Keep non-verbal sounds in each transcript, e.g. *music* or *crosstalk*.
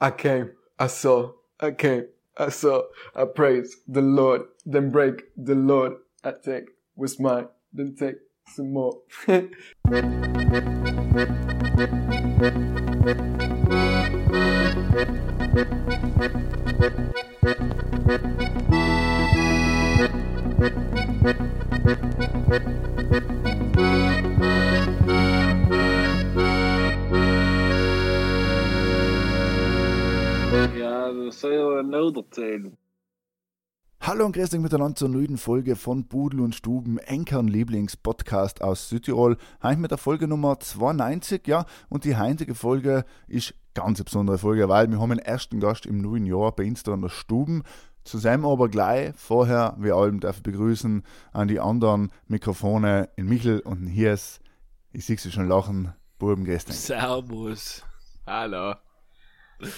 I came, I saw, I came, I saw, I praise the Lord, then break the Lord. I take what's mine, then take some more. *laughs* Je nodig zijn. Hallo und grüß euch miteinander zur neuen Folge von Budel und Stuben, Enkern Lieblingspodcast aus Südtirol. Heute mit der Folge Nummer 92, ja, und die heutige Folge ist ganz eine besondere Folge, weil wir haben einen ersten Gast im neuen Jahr bei uns da in der Stuben. Zusammen aber gleich vorher, wir allem darf begrüßen an die anderen Mikrofone in Michel und in Hies. Ich sehe sie schon lachen, Buben gestern. Servus. Hallo.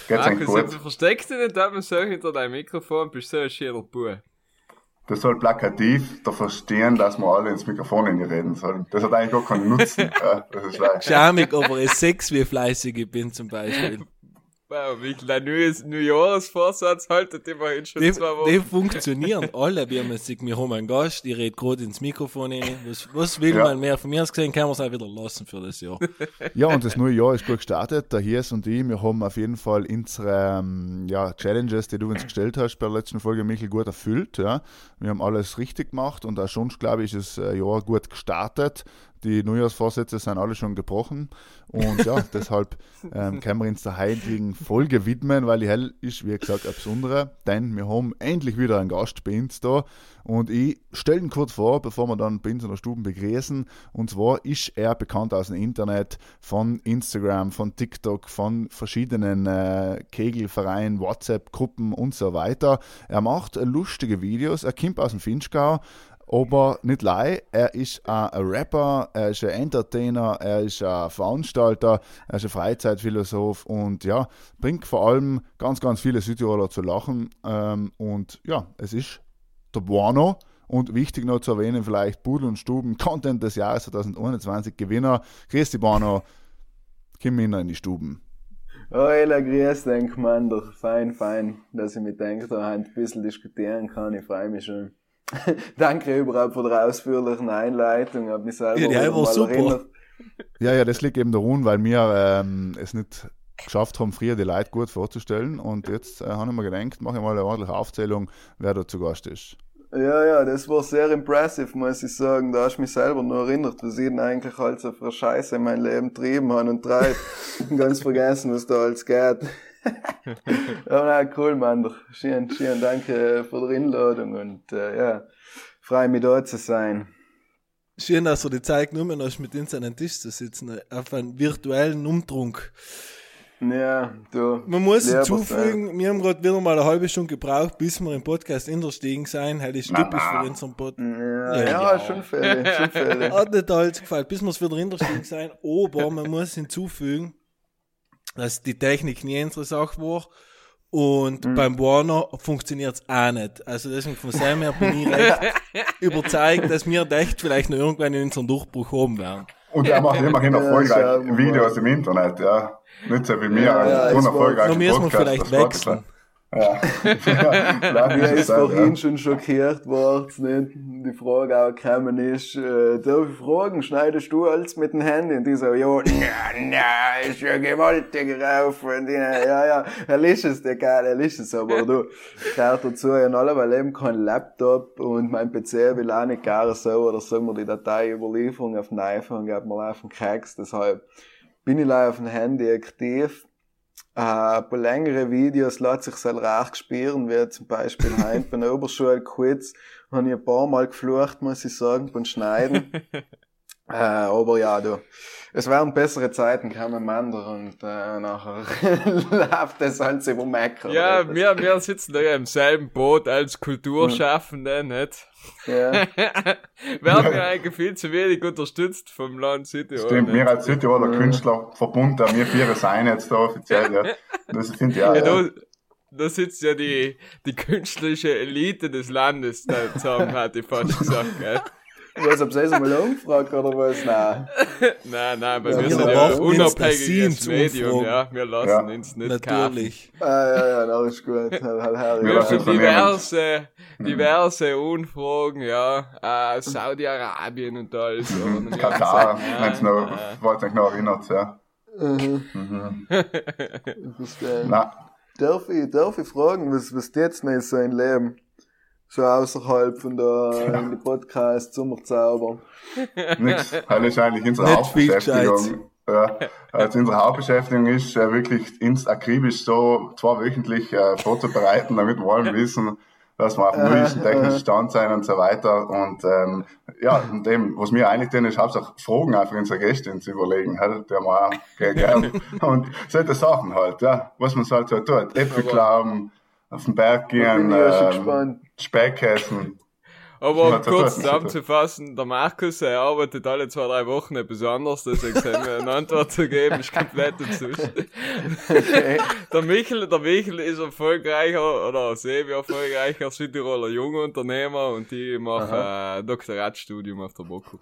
Markus, gut? du versteckst dich nicht immer so hinter deinem Mikrofon, bist so ein schöner Bub. Das soll plakativ da verstehen, dass wir alle ins Mikrofon reden sollen. Das hat eigentlich gar keinen Nutzen. *laughs* ja, das ist. Schamig, aber es Sex wie fleißig ich bin zum Beispiel. Wow, Mikl, dein neues Neujahrsvorsatz haltet immerhin schon Die, zwei die Wochen. funktionieren alle. Wir haben, jetzt, wir haben einen Gast, die redet gerade ins Mikrofon rein. Was, was will Ja. man mehr? Von mir aus gesehen kann man es auch wieder lassen für das Jahr. Ja, und das neue Jahr ist gut gestartet. Der Hies und ich, wir haben auf jeden Fall unsere ähm, ja, Challenges, die du uns gestellt hast bei der letzten Folge, Michael, gut erfüllt. Ja. Wir haben alles richtig gemacht und auch schon, glaube ich, ist das äh, Jahr gut gestartet. Die Neujahrsvorsätze sind alle schon gebrochen. Und ja, *laughs* deshalb ähm, können wir uns der heutigen Folge widmen, weil die hell ist, wie gesagt, eine besondere. Denn wir haben endlich wieder einen Gast bei uns da. Und ich stelle ihn kurz vor, bevor wir dann bei uns in der Stube begrüßen. Und zwar ist er bekannt aus dem Internet, von Instagram, von TikTok, von verschiedenen äh, Kegelvereinen, WhatsApp-Gruppen und so weiter. Er macht lustige Videos. Er kommt aus dem Finchgau. Aber nicht lei, er ist ein Rapper, er ist ein Entertainer, er ist ein Veranstalter, er ist ein Freizeitphilosoph und ja, bringt vor allem ganz, ganz viele Südtiroler zu lachen. Ähm, und ja, es ist der Buono. Und wichtig noch zu erwähnen, vielleicht Pudel und Stuben, Content des Jahres 2021 Gewinner. Christi Buono, komm hin in die Stuben. Ela, grüß denk man doch. Fein, fein, dass ich mit denke, da ein bisschen diskutieren kann. Ich freue mich schon. *laughs* Danke überhaupt für die ausführlichen Einleitung. Hab mich selber Ja, die war super. erinnert. Ja, ja, das liegt eben daran, weil wir ähm, es nicht geschafft haben, früher die Leute gut vorzustellen. Und jetzt äh, habe ich mir gedacht, mache ich mal eine ordentliche Aufzählung, wer da zu Gast ist. Ja, ja, das war sehr impressive, muss ich sagen. Da hast du mich selber nur erinnert, was ich denn eigentlich alles für eine Scheiße in meinem Leben trieben habe und treibe. *laughs* Ganz vergessen, was da alles geht. *laughs* Na, cool, Mann. Schön, schön, danke für die Einladung und äh, ja, freue mich da zu sein. Schön, dass du die Zeit genommen hast, mit uns an den Tisch zu sitzen, auf einen virtuellen Umtrunk. Ja, du. Man muss hinzufügen, wir haben gerade wieder mal eine halbe Stunde gebraucht, bis wir im Podcast einderstiegen sein. Heute ist typisch für unseren Pod. Ja, Ja, ja, ja. schon fällig, schon fällig. Hat nicht alles gefallen, bis wir es wieder hinterstehen sein. Aber man muss hinzufügen, dass die Technik nie unsere Sache war. Und beim Warner funktioniert es auch nicht. Also deswegen von seinem her bin ich *laughs* recht überzeugt, dass wir echt vielleicht noch irgendwann in unseren Durchbruch haben werden. Und er macht immerhin Ja, erfolgreich schauen wir Videos im Internet, ja. Nicht so wie mir, Ja, ja, unerfolgreicher Da müssen wir vielleicht wechseln. Ja. *laughs* ja. Mir ist vorhin ja. schon schockiert worden? Die Frage auch gekommen ist, äh, darf ich fragen, schneidest du alles mit dem Handy? Und die so, ja, *laughs* na, ist ja gewaltig rauf. Und die, ja, ja, er ist es, der Kerl, er ist es, aber du, gehört dazu, ich habe alleweil eben keinen Laptop und mein PC will auch nicht gar so, oder sagen wir die Dateiüberlieferung auf den iPhone, geht mir auf den Keks, deshalb bin ich leider auf dem Handy aktiv. Äh, bei längeren Videos lässt sich selber auch spüren, wie zum Beispiel heim bei der Oberschulquiz, habe ich ein paar Mal geflucht, muss ich sagen, beim Schneiden. *laughs* äh, aber ja, du, es werden bessere Zeiten kommen, Mander, und äh, nachher *laughs* läuft das halt über Mac. oder Ja, wir, wir sitzen da ja im selben Boot als Kulturschaffende, nicht? Ja. *laughs* Werden wir eigentlich viel zu wenig unterstützt vom Land Südtirol. Stimmt, wir als Südtiroler Künstlerverbund, da wir vier sein jetzt da offiziell, ja. Das ich auch, Ja, ja. da, da sitzt ja die, die künstlerische Elite des Landes da zusammen, *laughs* hat ich fast gesagt, gell? Was, ob sie es mal umgefragt oder was? Nein. Nein, nein, weil Ja, wir wir sind ja unabhängiges Medium, ja. Wir lassen Ja. uns nicht kaufen. Natürlich. Ah, ja, ja, das ist gut. Wir haben schon Unternehmen. diverse, diverse Umfragen, ja, äh, Saudi-Arabien und alles. dann Katar, wenn es noch, ja. wollte ich noch erinnert, ja. Mhm. Verstehe. *laughs* Na, Darf ich, darf ich fragen, was, was jetzt nicht so ein Leben? So außerhalb von der, in die Podcast Sommerzauber. nix. Das ist eigentlich unsere Nicht Hauptbeschäftigung. Ja, also unsere Hauptbeschäftigung ist äh, wirklich ins akribisch so zweiwöchentlich äh, vorzubereiten, damit wir allen wissen, dass wir auf dem neuesten technischen Stand sein und so weiter. Und ähm, ja, und dem, was mir eigentlich tun, ist hauptsächlich Fragen einfach unsere Gäste zu überlegen, halt, der auch gerne gern. Und solche Sachen halt, ja, was man halt so tut. Äpfel klauen, auf den Berg bin gehen, ich ja schon ähm, gespannt. Speck essen. Aber um kurz zusammenzufassen, der Markus, er arbeitet alle zwei, drei Wochen etwas anderes, deswegen wir eine Antwort zu geben, ist komplett dazwischen. *laughs* Der Michel, der Michel ist erfolgreicher, oder sehr erfolgreicher Südtiroler Jungunternehmer und die machen äh, Doktoratstudium auf der BOKU.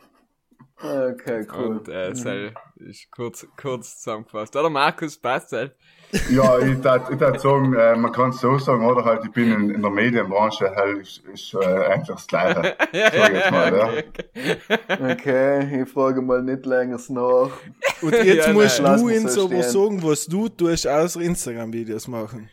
Okay, cool. Und äh, Sel ist kurz, kurz zusammengefasst. Oder Markus, passt Sel? *laughs* Ja, ich darf, ich darf sagen, äh, man kann es so sagen, oder halt, ich bin in, in der Medienbranche, halt, ist, ist äh, eigentlich das Gleiche. ja, *laughs* Sag jetzt mal, ja. okay, okay. Okay, ich frage mal nicht länger nach. *laughs* Und jetzt Ja, musst nein, du uns so aber sagen, was du tust, außer Instagram-Videos machen.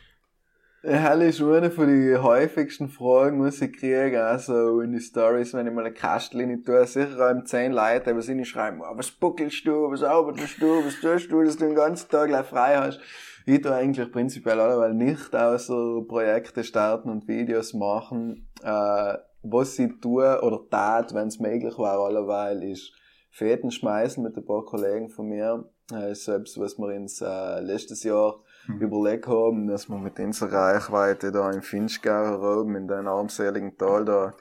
Hell ist eine von den häufigsten Fragen, was ich kriege, also in die Stories, wenn ich mal eine Kastel in tue, sicher haben zehn Leute, was in schreiben, oh, was buckelst du, was arbeitest du, was tust du, dass du den ganzen Tag gleich frei hast. Ich tue eigentlich prinzipiell allerweil nicht außer Projekte starten und Videos machen. Äh, was ich tue oder tat, wenn es möglich war, allerweil, ist Fäden schmeißen mit ein paar Kollegen von mir. Äh, selbst, was wir ins äh, letztes Jahr überlegt haben, dass wir mit unserer Reichweite da im Finchgau oben in den armseligen Tal da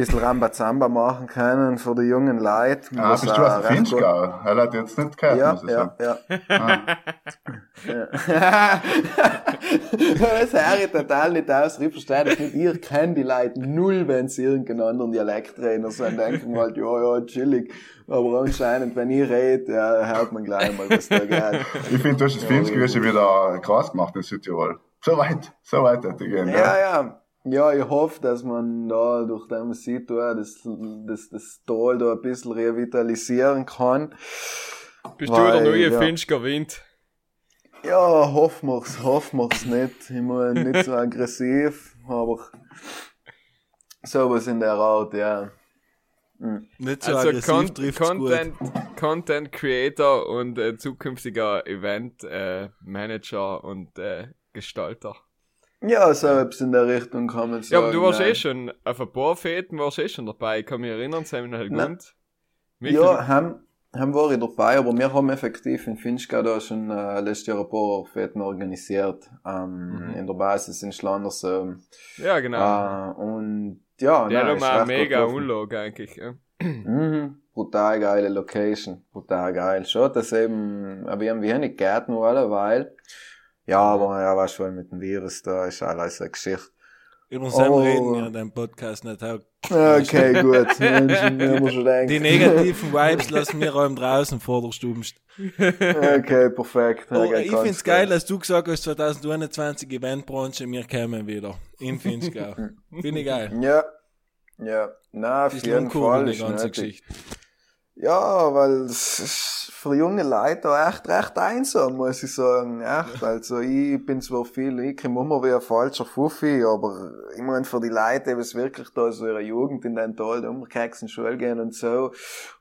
bisschen Rambazamba machen können für die jungen Leute. Ah, bist du aus Finchgau? Er hat jetzt nicht gehört, Ja, muss ich ja, sagen. ja. Ah. Ja. *laughs* das höre ich total nicht aus. Ich verstehe das nicht. Ihr kennt die Leute null, wenn sie irgendeinen anderen Dialekt reden. Also dann denken wir halt, ja, ja, chillig. Aber anscheinend, wenn ich rede, ja, hört man gleich mal, was da geht. Ich finde, du hast das Finchgau schon wieder krass gemacht in Südtirol. So weit, so weit hätte ich gehen. Ja, ja. Ja, ich hoffe, dass man da durch den da, das, das, das Tal da ein bisschen revitalisieren kann. Bist du der Weil, neue ja. Finchger Wind? Ja, hoffen wir's, hoffen wir's nicht. Ich meine, nicht so aggressiv, aber sowas in der Art, ja. Nicht so Also aggressiv Con Content, Content Creator und äh, zukünftiger Event äh, Manager und äh, Gestalter. Ja, so etwas in der Richtung kann man Ja, sagen. aber du warst nein. eh schon, auf ein paar Fäden warst du eh schon dabei. Ich kann mich erinnern, Samuel Na. Hellgund. Michael, Ja, haben, haben war ich dabei, aber wir haben effektiv in Finchgau da schon äh, letztes Jahr ein paar Fäden organisiert. Ähm, Mhm. In der Basis in Schlandersum. ja genau. Äh, und ja, Der nein, recht mega. Unlage eigentlich. Ja. Mhm. Brutal geile Location. Brutal geil. Schon, dass eben, aber wir haben wenig Gärten nur alleweil. Ja, aber ja, was schon mit dem Virus da ist alles eine Geschichte. Über Sam Oh. reden wir in deinem Podcast nicht. Auch. Okay, *laughs* gut. Die negativen Vibes lassen wir allem draußen vor der Stube. Okay, perfekt. Oh, ich ganz find's geil, dass du gesagt hast, 2021 Eventbranche, wir kommen wieder. In Finchgau. *laughs* Finde ich geil. Ja. Ja. Na, auf jeden Fall umkurbeln, die ist ganze nötig. Geschichte. Ja, weil es ist für junge Leute auch echt recht einsam, muss ich sagen. Echt. Also ich bin zwar viel, ich komme immer wie ein falscher Fuffi, aber ich meine für die Leute, die es wirklich da so ihre Jugend in den Tal, umgekehrt in Schule gehen und so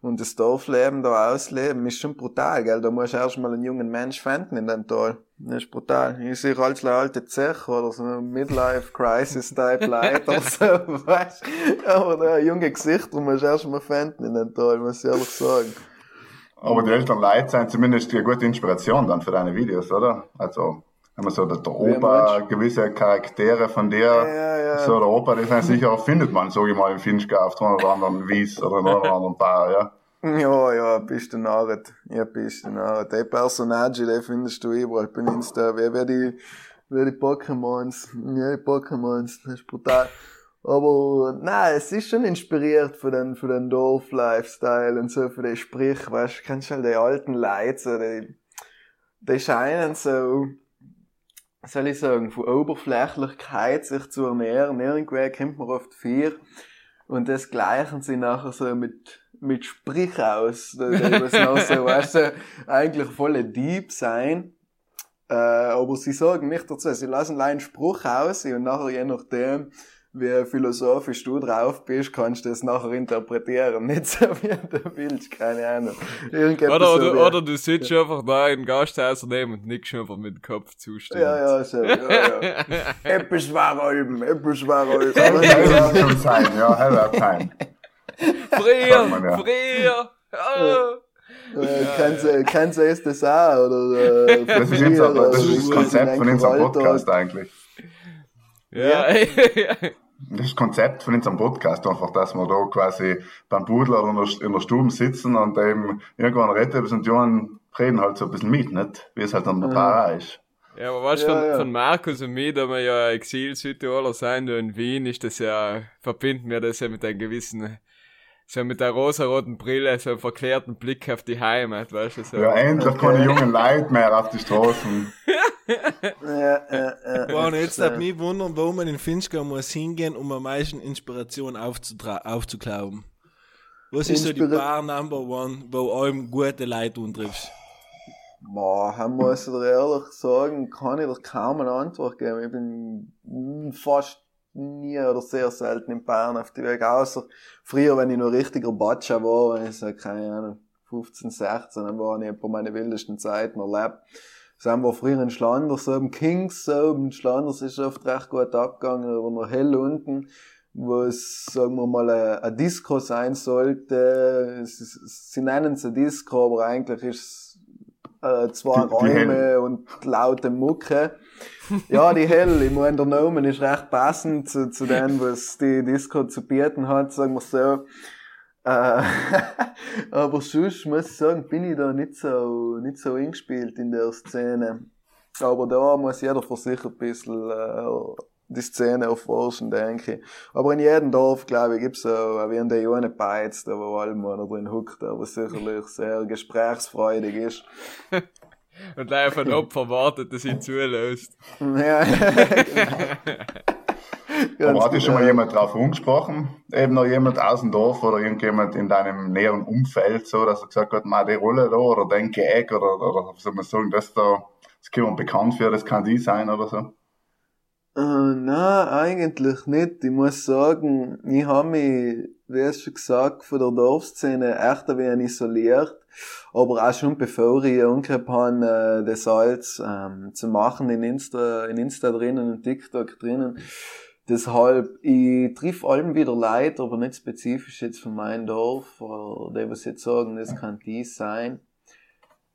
und das Dorfleben da ausleben, ist schon brutal, gell? Da musst du erst mal einen jungen Mensch finden in dem Tal. Das ist brutal. Ich sehe als eine alte Zech oder so ein Midlife-Crisis-Type Leute oder so, *laughs* weißt Aber da junge Gesichter musst du erst mal finden in dem Tal, muss ich ehrlich sagen. Aber die älteren Leute sind zumindest eine gute Inspiration dann für deine Videos, oder? Also, wenn man so der, der Opa, gewisse Charaktere von dir, Ja, ja. so der Opa, die sind sicher, findet man, sag ich mal, im Finchgau auf der oder anderen Wies oder in oder anderen Bar, ja. Ja, ja, bist du narret. Ja, bist du narret. Die Personage, die findest du überall bei Insta. Wer, wer die, wer die Pokémons, ja, die Pokémons, das ist brutal. Aber, na, es ist schon inspiriert von den, von den Dorf-Lifestyle und so, von den Sprich, weißt du halt die alten Leute, so, die, die scheinen so, soll ich sagen, von Oberflächlichkeit sich zu ernähren. Irgendwer kommt man oft vier und das gleichen sie nachher so mit, mit Sprich aus. Das noch so, weißt du, eigentlich volle Dieb sein. Äh, aber sie sagen nicht dazu, sie lassen einen Spruch aus und nachher je nachdem, wie philosophisch du drauf bist, kannst du das nachher interpretieren. *laughs* Nicht so wie du willst, keine Ahnung. Oder, so oder, oder, du sitzt ja. einfach da in den Gasthaus daneben und nickst einfach mit dem Kopf zustimmen. Ja, ja, so, ja, ja. *laughs* etwas war Alben, etwas war Alben. Ja, *laughs* das kann sein, ja, hell sein. Früher, früher, oh. Äh, du, kennst du das auch? Oder, äh, *laughs* das, ist jetzt, das ist das Konzept von unserem Podcast eigentlich. Ja. Das *laughs* ist das Konzept von unserem Podcast einfach, dass wir da quasi beim Pudler in der, in der Stube sitzen und eben irgendwann retten und die Jungen reden halt so ein bisschen mit, nicht? Wie es halt an der Para ist. Ja, aber weißt du, ja, von, ja. von Markus und mir, da wir ja Exil-Südtiroler sein, da in Wien, ist das ja, verbinden wir das ja mit einem gewissen, so mit der rosaroten Brille, so einem verklärten Blick auf die Heimat, weißt du, so. Ja, endlich okay. keine jungen Leute mehr auf die Straßen. *laughs* ja, ja, ja. Wow, jetzt darf mich wundern, wo man in Finchgau muss hingehen, um am meisten Inspiration aufzuklauben. Was ist so die Bar Number One, wo allem gute Leute untriffst? Boah, muss ich dir ehrlich sagen, kann ich dir kaum eine Antwort geben. Ich bin fast nie oder sehr selten in Bayern auf die Weg, außer früher, wenn ich noch richtiger Batscher war, wenn ich so, keine Ahnung, 15, 16, dann war ich ein paar meine wildesten Zeiten erlebt sind wir früher in Schlanders, so im Kings, so in Schlanders ist oft recht gut abgegangen, aber noch hell unten, wo es, sagen wir mal, ein Disco sein sollte. Sie nennen es ein Disco, aber eigentlich ist es äh, zwei die, Räume die und laute Mucke. Ja, die Hell, ich meine, der ist recht passend zu, zu dem, was die Disco zu bieten hat, sagen wir so. Äh, *laughs* aber sonst muss ich sagen, bin ich da nicht so, nicht so eingespielt in der Szene. Aber da muss jeder für sich ein bisschen äh, die Szene erforschen, denke ich. Aber in jedem Dorf, glaube ich, gibt's so, wie in der Jone Beiz, da wo allem einer drin huckt, aber sicherlich sehr gesprächsfreudig ist. *laughs* Und leider von Opfer wartet, dass ihn zulässt. *laughs* ja, *laughs* genau. Aber hat dich schon mal jemand drauf angesprochen? Eben noch jemand aus dem Dorf oder irgendjemand in deinem näheren Umfeld, so, dass er gesagt hat, mal die Rolle da oder den Gag oder, oder soll man sagen, das da, das kann man bekannt für, das kann die sein oder so? Uh, nein, eigentlich nicht. Ich muss sagen, ich habe mich, wie es schon gesagt, von der Dorfszene echt ein wenig isoliert. Aber auch schon bevor ich angefangen habe, äh, das Salz ähm, zu machen in Insta, in Insta drinnen und TikTok drinnen, Deshalb, ich triff allem wieder Leute, aber nicht spezifisch jetzt von meinem Dorf, oder die, was jetzt sagen, das kann dies sein.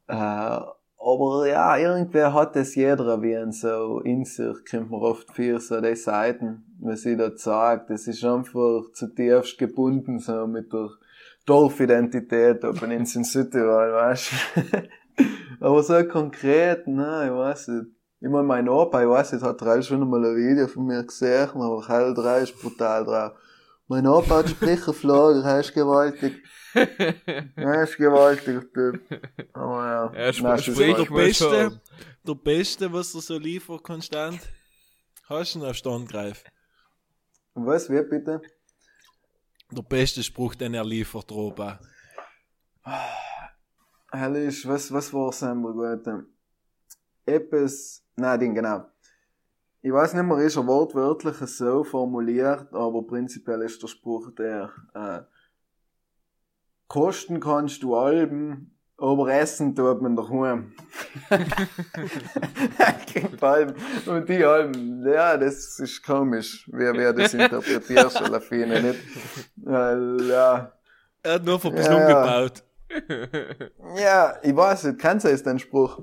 Äh, aber ja, irgendwer hat das jeder erwähnt, so in sich, kommt man oft für so die Seiten, was ich da sagt. Das ist einfach zutiefst gebunden, so mit der Dorfidentität, ob in Südtirol, weißt du. aber so konkret, nein, ich weiß nicht. Ich meine, mein Opa, ich weiß nicht, hat drei schon mal ein Video von mir gesehen, aber Hell 3 ist brutal drauf. Mein Opa hat Sprecherflager, er ist gewaltig. Er ist gewaltig, Typ. Aber ja. Er Nein, spricht der Beste, der Beste, was er so liefert, konstant. Hast du ihn auf Stand greif? Was, wie bitte? Der beste Spruch, den er liefert, Opa. Herrlich, was, was war es einmal gut? Etwas, Nein, den genau. Ich weiß nicht mehr, ist er wortwörtlich so formuliert, aber prinzipiell ist der Spruch der, äh, kosten kannst du Alben, aber essen tut man daheim. *laughs* Und die Alben, ja, das ist komisch, wer, wer das interpretiert, *laughs* soll auf jeden nicht. Weil, ja. Er hat nur ein bisschen ja, umgebaut. Ja, ich weiß nicht, kennst du jetzt den Spruch?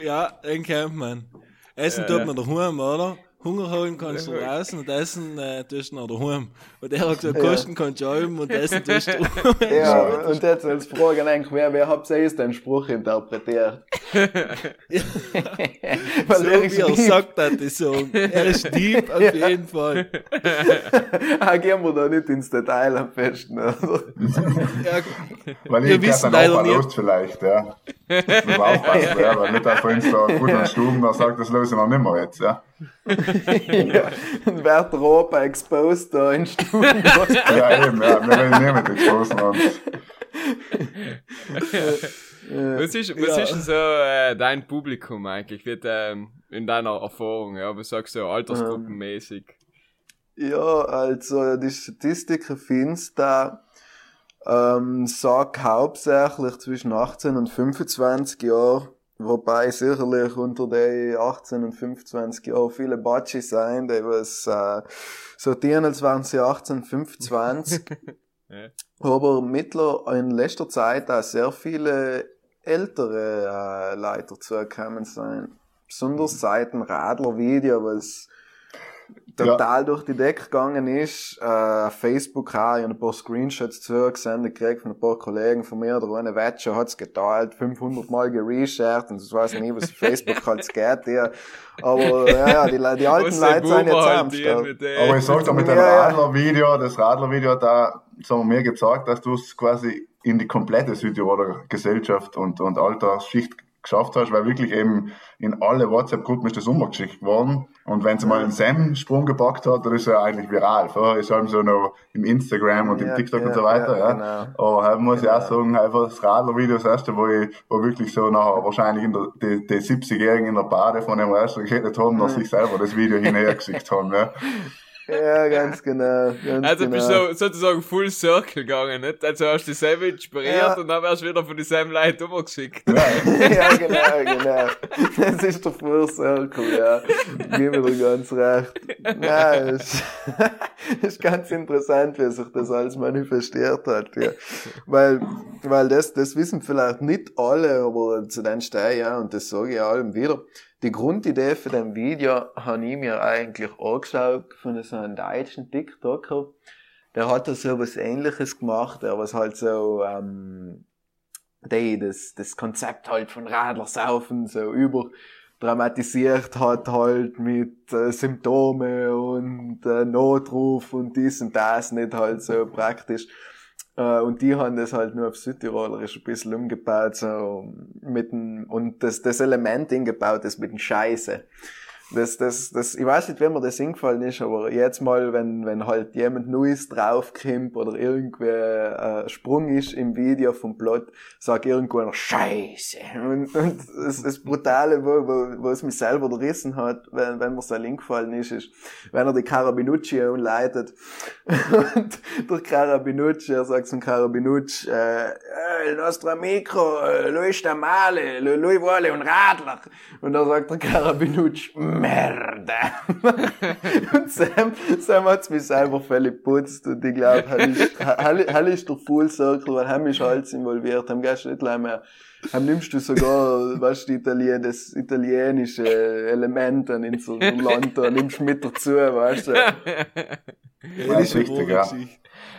Ja, den kennt man. Essen tut man daheim, oder? Hunger holen kannst du draußen und essen äh, tust du nach daheim. Und er hat gesagt, kosten kannst du allem und essen tust du. *laughs* Ja, *laughs* und jetzt als Frage eigentlich, wer, wer hat selbst den Spruch interpretiert? *laughs* Weil so er wie ist er lieb. sagt, hat die Song. Er ist deep auf jeden Fall. Ah, gehen wir da nicht ins Detail am besten. Also. Ja, Weil Wir ich wissen leider nicht. vielleicht, ja. Wir aufpassen, ja, weil nicht, dass wir uns da gut an Stuben da sagt, das lösen wir nicht mehr jetzt, ja. Ja. Und wird Europa exposed da in Stunden. Ja, eben, ja, wir werden nicht mit exposen und Was ist, was Ja. ist denn so äh, dein Publikum eigentlich? Wird, ähm, in deiner Erfahrung, ja, was sagst du, altersgruppenmäßig? Ja, also die Statistiken findest da ähm, sagt hauptsächlich zwischen 18 und 25 Jahren, wobei sicherlich unter den 18 und 25 Jahren viele Batschi sein, die was äh, sortieren, als waren sie 18, 25. *laughs* Ja. Aber mittler in letzter Zeit auch sehr viele ältere äh, Leute zugekommen sein. Besonders seit dem Radler-Video, was total durch die Decke gegangen ist. Äh, auf Facebook auch, ich habe ein paar Screenshots zugesendet gekriegt von ein paar Kollegen von mir. Der eine Wetscher hat's geteilt, 500 Mal gereshared und ich weiß nicht, was auf Facebook *laughs* halt geht. Ja. Aber ja, ja, die, die alten Leute sind jetzt halt am Start. mit dem? Aber ich sag da mit dem Ja, ja. Radler-Video, das Radler-Video hat da, sagen wir, mir gezeigt, dass du es quasi in die komplette Südtiroler Gesellschaft und, und Altersschicht geschafft hast, weil wirklich eben in alle WhatsApp-Gruppen ist das umgeschickt worden. Und wenn sie mal einen Sam-Sprung gepackt hat, dann ist er eigentlich viral. Vorher ist er so noch im Instagram und im Ja, TikTok und ja, so weiter, ja, ja. genau. Aber muss ich auch Genau. sagen, einfach das Radler-Video, das erste, wo ich, wo wirklich so nachher wahrscheinlich in der, die, die 70-Jährigen in der Bade von dem Rest geredet haben, dass sich selber das Video hinterher geschickt haben, ja. *laughs* Ja, ganz genau. Ganz Also genau. bist du so, sozusagen full circle gegangen, nicht? Also hast du dich selber inspiriert Ja. und dann wirst du wieder von dieselben Leuten umgeschickt. *laughs* ja, genau, genau. Das ist der Full Circle, ja. Gib mir ganz recht. Ja, es *laughs* ist ganz interessant, wie sich das alles manifestiert hat, ja. Weil, weil das, das wissen vielleicht nicht alle, aber zu den stehe ich, ja, und das sage ich allem wieder. Die Grundidee für den Video habe ich mir eigentlich angeschaut von so einem deutschen TikToker. Der hat da so was ähnliches gemacht, der was halt so, ähm, die das, das Konzept halt von Radlersaufen so überdramatisiert hat halt mit äh, Symptome und äh, Notruf und dies und das nicht halt so praktisch. Äh, und die haben das halt nur auf Südtirolerisch ein bisschen umgebaut, so mit dem, und das, das Element eingebaut ist mit dem Scheiße. Das, das, das, ich weiß nicht, wenn mir das hingefallen ist, aber jetzt mal, wenn, wenn halt jemand Neues draufkommt oder irgendwie äh, Sprung ist im Video vom Plot, sag irgendwo einer Scheiße. Und, und das, das Brutale, wo, wo, wo es mich selber gerissen hat, wenn, wenn mir so hingefallen ist, ist, wenn er die Carabinucci anleitet und der Carabinucci, er sagt zum Carabinucci, äh, äh, nostro amico, äh, lui sta male, lui, lui vuole un Radler. Und dann sagt der Carabinucci, Merde. *laughs* und Sam, Sam hat's mich einfach völlig putzt und ich glaube, Hall ist, Hall, ist der Full Circle, weil Ham ist alles involviert, Ham gehst du nicht gleich mehr, Ham nimmst du sogar, weißt du, Italien, das italienische Element an in so einem Land, da nimmst du mit dazu, weißt du. Ja, ist richtig, ja. Ja,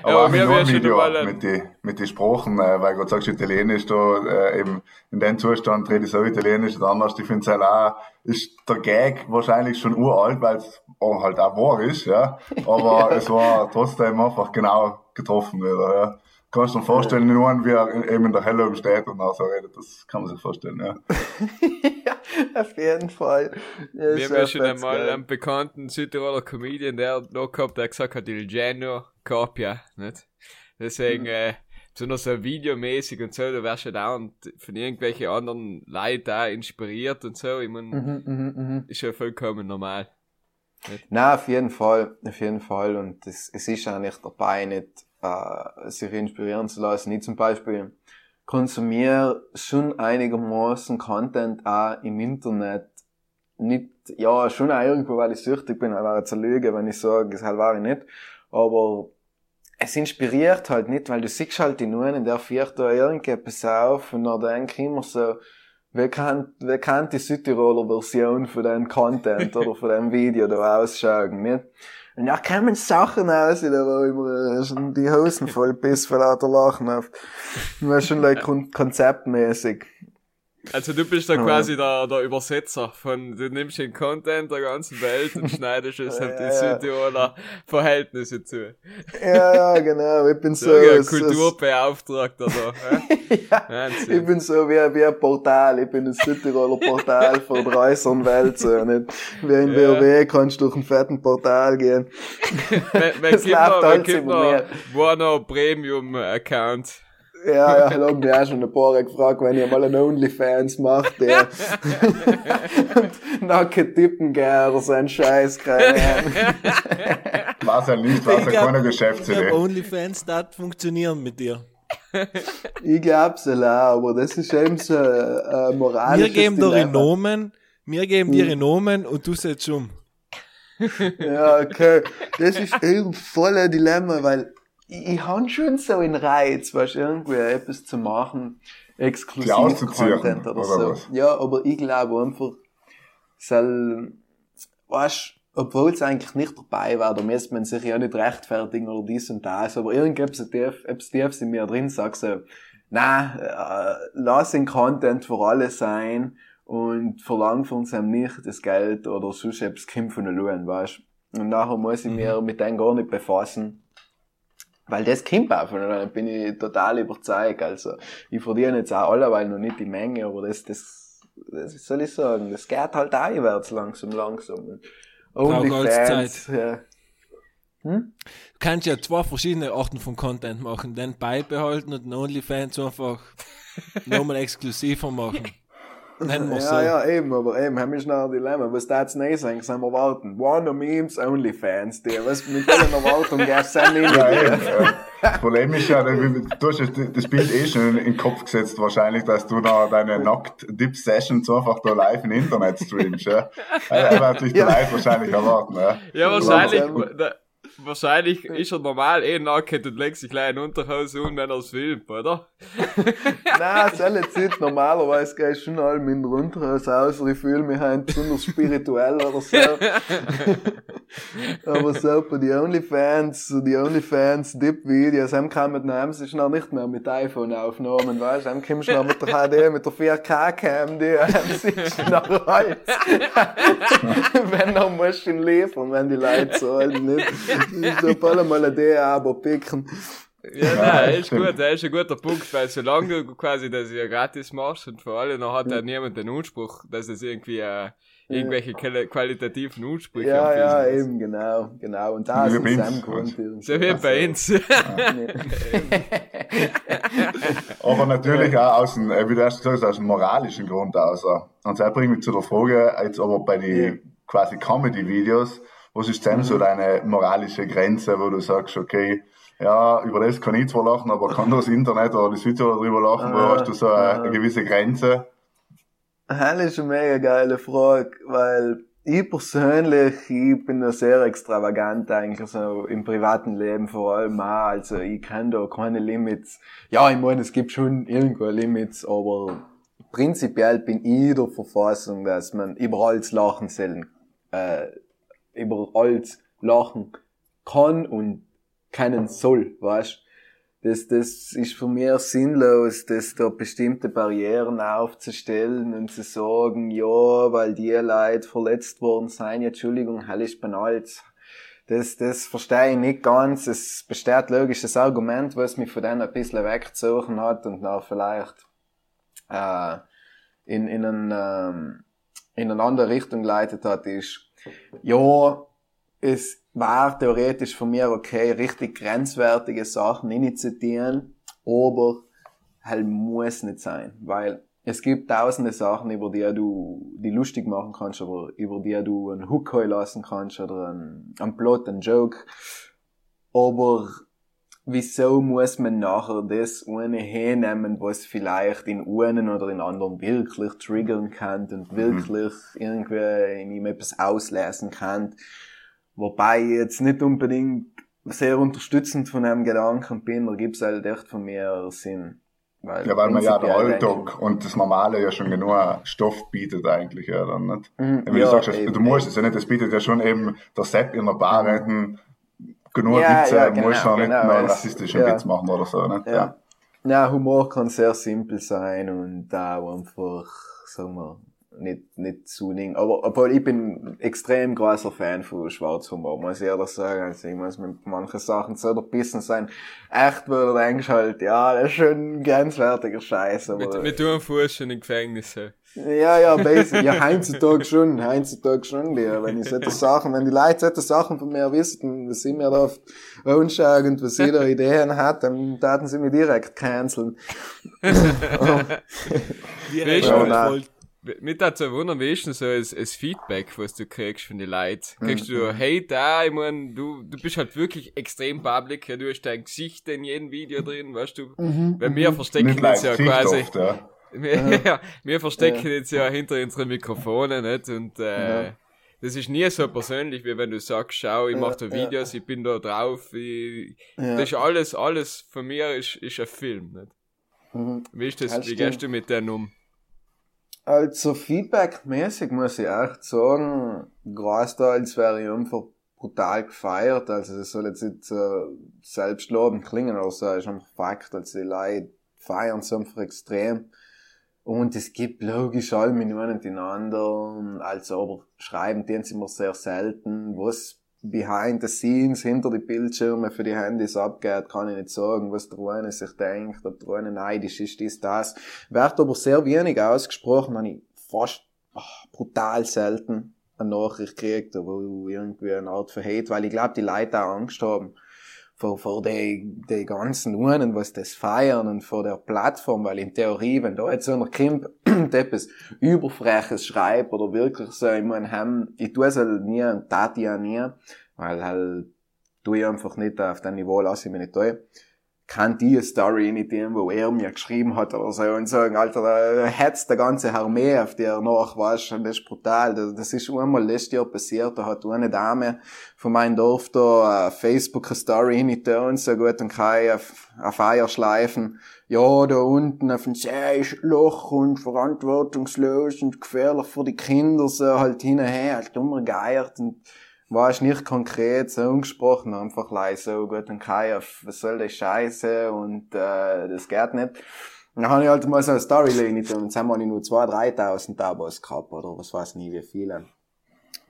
Aber aber auch wir nur ein haben ja schon Video mit den mit die Sprachen, äh, weil du sagst Italienisch, da äh, eben in dem Zustand rede ich so Italienisch und anders. Ich finde es halt auch, ist der Gag wahrscheinlich schon uralt, weil es halt auch wahr ist, ja. Aber *laughs* es war trotzdem einfach genau getroffen wieder, ja. Kannst du dir vorstellen, nur wie er in- eben in der Hello steht und auch so redet, das kann man sich vorstellen, ja. *laughs* ja, auf jeden Fall. Ja, Wir haben ja schon einmal geil. einen bekannten Südtiroler Comedian, der hat noch gehabt, der gesagt hat, Il Genio Copia, nicht? Deswegen, äh, besonders so videomäßig und so, du wärst ja dauernd von irgendwelchen anderen Leuten auch inspiriert und so, ich mein, Mhm, mhm, mhm. ist ja vollkommen normal. Na, auf jeden Fall, auf jeden Fall. Und es, es ist eigentlich dabei, nicht äh, sich inspirieren zu lassen. Ich zum Beispiel konsumiere schon einigermaßen Content auch im Internet. Nicht, ja, schon auch irgendwo, weil ich süchtig bin, jetzt eine Lüge, wenn ich sage, das halt war ich nicht. Aber es inspiriert halt nicht, weil du siehst halt die nur, der fährt da irgendetwas auf und dann denke ich immer so, wer kann, wer kann die Südtiroler Version von deinem Content oder von deinem Video da ausschauen, nicht? Und ja, kommen Sachen aus, da immer schon die Hosen voll bis vor lauter Lachen auf. Das schon like kon konzeptmäßig. Also du bist da quasi der, der Übersetzer von, du nimmst den Content der ganzen Welt und schneidest es auf die Ja, ja. Südtiroler Verhältnisse zu. Ja, ja, genau. Ich bin *laughs* so, So ein Kulturbeauftragter da. hä? *laughs* Ich bin so wie, wie ein Portal. Ich bin ein Südtiroler Portal *laughs* für die äußeren Welt. So. Nicht? Wie in Ja. WoW kannst du durch einen fetten Portal gehen. Wenn, wenn Das Kinder, läuft. Warner Premium Account. Ja, ja, haben mich auch schon ein paar gefragt, wenn ich mal einen Onlyfans mache, der *laughs* und nacke tippen gerne oder so ein Scheiß, keine Ahnung. Weiß ja nicht, Ich ja glaub- keine Ich Geschäftsidee. OnlyFans, das funktionieren mit dir. Ich glaub's ja, aber das ist eben so ein Wir moralisches geben dir Dilemma. Nomen, wir geben dir einen Nomen und du setzt um. Ja, okay. Das ist eben voll ein Dilemma, weil ich, ich habe schon so einen Reiz, weißt irgendwie etwas zu machen, exklusiv Content oder, oder so. was? Ja, aber ich glaube einfach, soll, weißt obwohl es eigentlich nicht dabei war, da müsste man sich ja nicht rechtfertigen oder dies und das, aber irgendetwas tief, etwas tiefs in mir drin sagt so, na, äh, lass den Content für alle sein und verlang von uns nicht das Geld oder sonst etwas kommt von allein, weißt Und nachher muss ich mir mit dem gar nicht befassen. Weil das kommt auch von allein, bin ich total überzeugt. Also, ich verdiene jetzt auch alleweil noch nicht die Menge, aber das, das, das wie soll ich sagen, das geht halt einwärts langsam, langsam. Braucht alles Onlyfans, ja. Hm? Du kannst ja zwei verschiedene Arten von Content machen. Den beibehalten und den OnlyFans einfach *laughs* nochmal exklusiver machen. Nennen wir so. Ja, ja, eben, aber eben, haben wir schon ein Dilemma. Was da jetzt nicht sagen, sind wir warten. Warner Memes, Onlyfans, die, was mit welchen Erwartungen gehst du nicht *laughs* Ja, eben. Das Problem ist ja, du hast das Bild eh schon in den Kopf gesetzt, wahrscheinlich, dass du da deine Nackt-Dip-Sessions einfach da live im Internet streamst. Ja? Er wird sich Ja. Leute wahrscheinlich erwarten. Ja, Ja, wahrscheinlich, Langsam. Wahrscheinlich ist er normal eh nackt und legt sich gleich in Unterhose um, wenn er es filmt, oder? *laughs* Nein, es ist alle Zeit. Normalerweise gehe ich schon allem in Rundhaus aus, ich fühle mich halt besonders spirituell oder so. *laughs* Aber so bei die Onlyfans, die Onlyfans Dip-Videos, haben kommen haben sich noch nicht mehr mit iPhone aufgenommen, weißt du? Haben kommst du noch mit der HD, mit der 4K-Cam, die haben sich noch alt. *laughs* wenn dann musst du ihn liefern, wenn die Leute zahlen, nicht? Ich hab alle mal ein D-Abo picken. Ja, Ja, nein, ist gut, das ist ein guter Punkt, weil solange du quasi das ja gratis machst und vor allem dann hat ja niemand den Anspruch, dass es irgendwie äh, irgendwelche quali- qualitativen Ansprüche Ja, ja, ist. eben, genau, genau. Und da ist es am Grund. So wie bei uns. *laughs* Aber natürlich auch aus dem, äh, wie du erst gesagt hast, aus dem moralischen Grund aus. äh. Und das bringt mich zu der Frage, jetzt aber bei den quasi Comedy-Videos, was ist denn so deine moralische Grenze, wo du sagst, okay, ja, über das kann ich zwar lachen, aber kann das Internet oder die Südtiroler drüber lachen, wo Ah, hast du so eine, eine gewisse Grenze? Das ist eine mega geile Frage, weil ich persönlich, ich bin da sehr extravagant eigentlich so im privaten Leben vor allem auch. Also ich kann da keine Limits. Ja, ich meine, es gibt schon irgendwo Limits, aber prinzipiell bin ich der Verfassung, dass man über alles lachen soll, äh, über alles lachen kann und können soll, weißt das, das ist für mich sinnlos, dass da bestimmte Barrieren aufzustellen und zu sagen, ja, weil die Leute verletzt worden sind, ja, Entschuldigung, hell ist banal. Das, das verstehe ich nicht ganz. Es besteht logisches Argument, was mich von denen ein bisschen weggezogen hat und dann vielleicht äh, in, in, einen, ähm, in eine andere Richtung geleitet hat, ist, ja, es war theoretisch von mir okay, richtig grenzwertige Sachen initiieren, aber halt muss nicht sein, weil es gibt tausende Sachen, über die du die lustig machen kannst, aber über die du einen Hook lassen kannst oder einen, einen Plot, einen Joke. Aber wieso muss man nachher das ohne hinnehmen, was vielleicht in einen oder in anderen wirklich triggern kann und wirklich irgendwie in ihm etwas auslesen kann? Wobei ich jetzt nicht unbedingt sehr unterstützend von einem Gedanken bin, da gibt's halt echt von mir Sinn. Weil Ja, weil man ja denke Alltag und das Normale ja schon genug Stoff bietet eigentlich, ja, dann nicht. Mhm, Wenn ja, du sagst, eben, du musst es ja nicht, das bietet ja schon eben der Sepp in der Bar reden, genug Ja, Witze, ja, du musst genau, ja nicht genau, einen rassistischen ja. Witz machen oder so, nicht? Ja. Na, Humor kann sehr simpel sein und auch einfach, sagen wir, nicht, nicht zu ning. Aber, obwohl ich bin extrem großer Fan von Schwarzhumor, muss ich ehrlich sagen. Also ich muss mit manchen Sachen so derbissen sein. Echt, wo du denkst halt, ja, das ist schon grenzwertiger Scheiß, aber. Mit, mit dem Fuß schon im Gefängnis. hä? Ja, ja, basic. Ja, heutzutage schon, heutzutage schon, ja. Wenn ich solche Sachen, wenn die Leute solche Sachen von mir wissen, was sie mir da oft anschauen und was sie da Ideen hat, dann taten sie mich direkt canceln. Direkt Ja, schon nein. voll. Mit hat so wundern, wie ist denn so ein, ein Feedback, was du kriegst von den Leuten? Kriegst Mhm. du Hate da? Ich mein, du, du bist halt wirklich extrem public, ja, du hast dein Gesicht in jedem Video drin, weißt du? Mhm. Weil wir verstecken Nicht uns ja quasi, oft, ja. Wir, *laughs* ja, wir verstecken jetzt ja hinter unseren Mikrofonen, nicht? Und, äh, Ja. das ist nie so persönlich, wie wenn du sagst, schau, ich mach da. Videos, ich bin da drauf, ich, das ist alles, alles von mir ist, ist ein Film, nicht? Mhm. Wie ist das, wie gehst du mit denen um? Also feedbackmäßig muss ich echt sagen, großteils wäre ich einfach brutal gefeiert. Also das soll jetzt nicht äh, selbstlobend klingen oder so, ist einfach Fakt. Also die Leute feiern es einfach extrem. Und es gibt logisch alle Minuten einander, also aber schreiben tun sie immer sehr selten. Was behind the scenes, hinter die Bildschirme für die Handys abgeht, kann ich nicht sagen, was der eine sich denkt, ob der eine neidisch ist, dies, das. Wird aber sehr wenig ausgesprochen, habe ich fast ach, brutal selten eine Nachricht gekriegt, wo irgendwie eine Art von Hate, weil ich glaube, die Leute auch Angst haben vor, vor die, die ganzen Uhren, was das feiern und vor der Plattform, weil in Theorie, wenn da jetzt so einer *clears throat* und etwas Überfreches schreibt oder wirklich so, ich meine, hem, ich tue es halt nie und tat auch nie, weil halt, tue ich einfach nicht auf dem Niveau, lasse ich mich nicht tun kann die Story nicht nehmen, wo er mir geschrieben hat oder so und sagen, Alter, da hetzt der ganze Armee auf dir nach, weißt und das ist brutal. Das, das ist einmal letztes Jahr passiert, da hat eine Dame von meinem Dorf da auf Facebook eine Story hingetan und so gut und kann auf, auf Eier schleifen. Ja, da unten auf dem See ist Loch und verantwortungslos und gefährlich für die Kinder, so halt hinterher, halt dummer geiert und war ich nicht konkret so angesprochen, einfach leise so gut und Kai auf, was soll das Scheiße und äh, das geht nicht. Und dann habe ich halt mal so eine Storyline und jetzt haben wir nur 2.000, 3.000 Abos gehabt oder was weiß nie wie viele.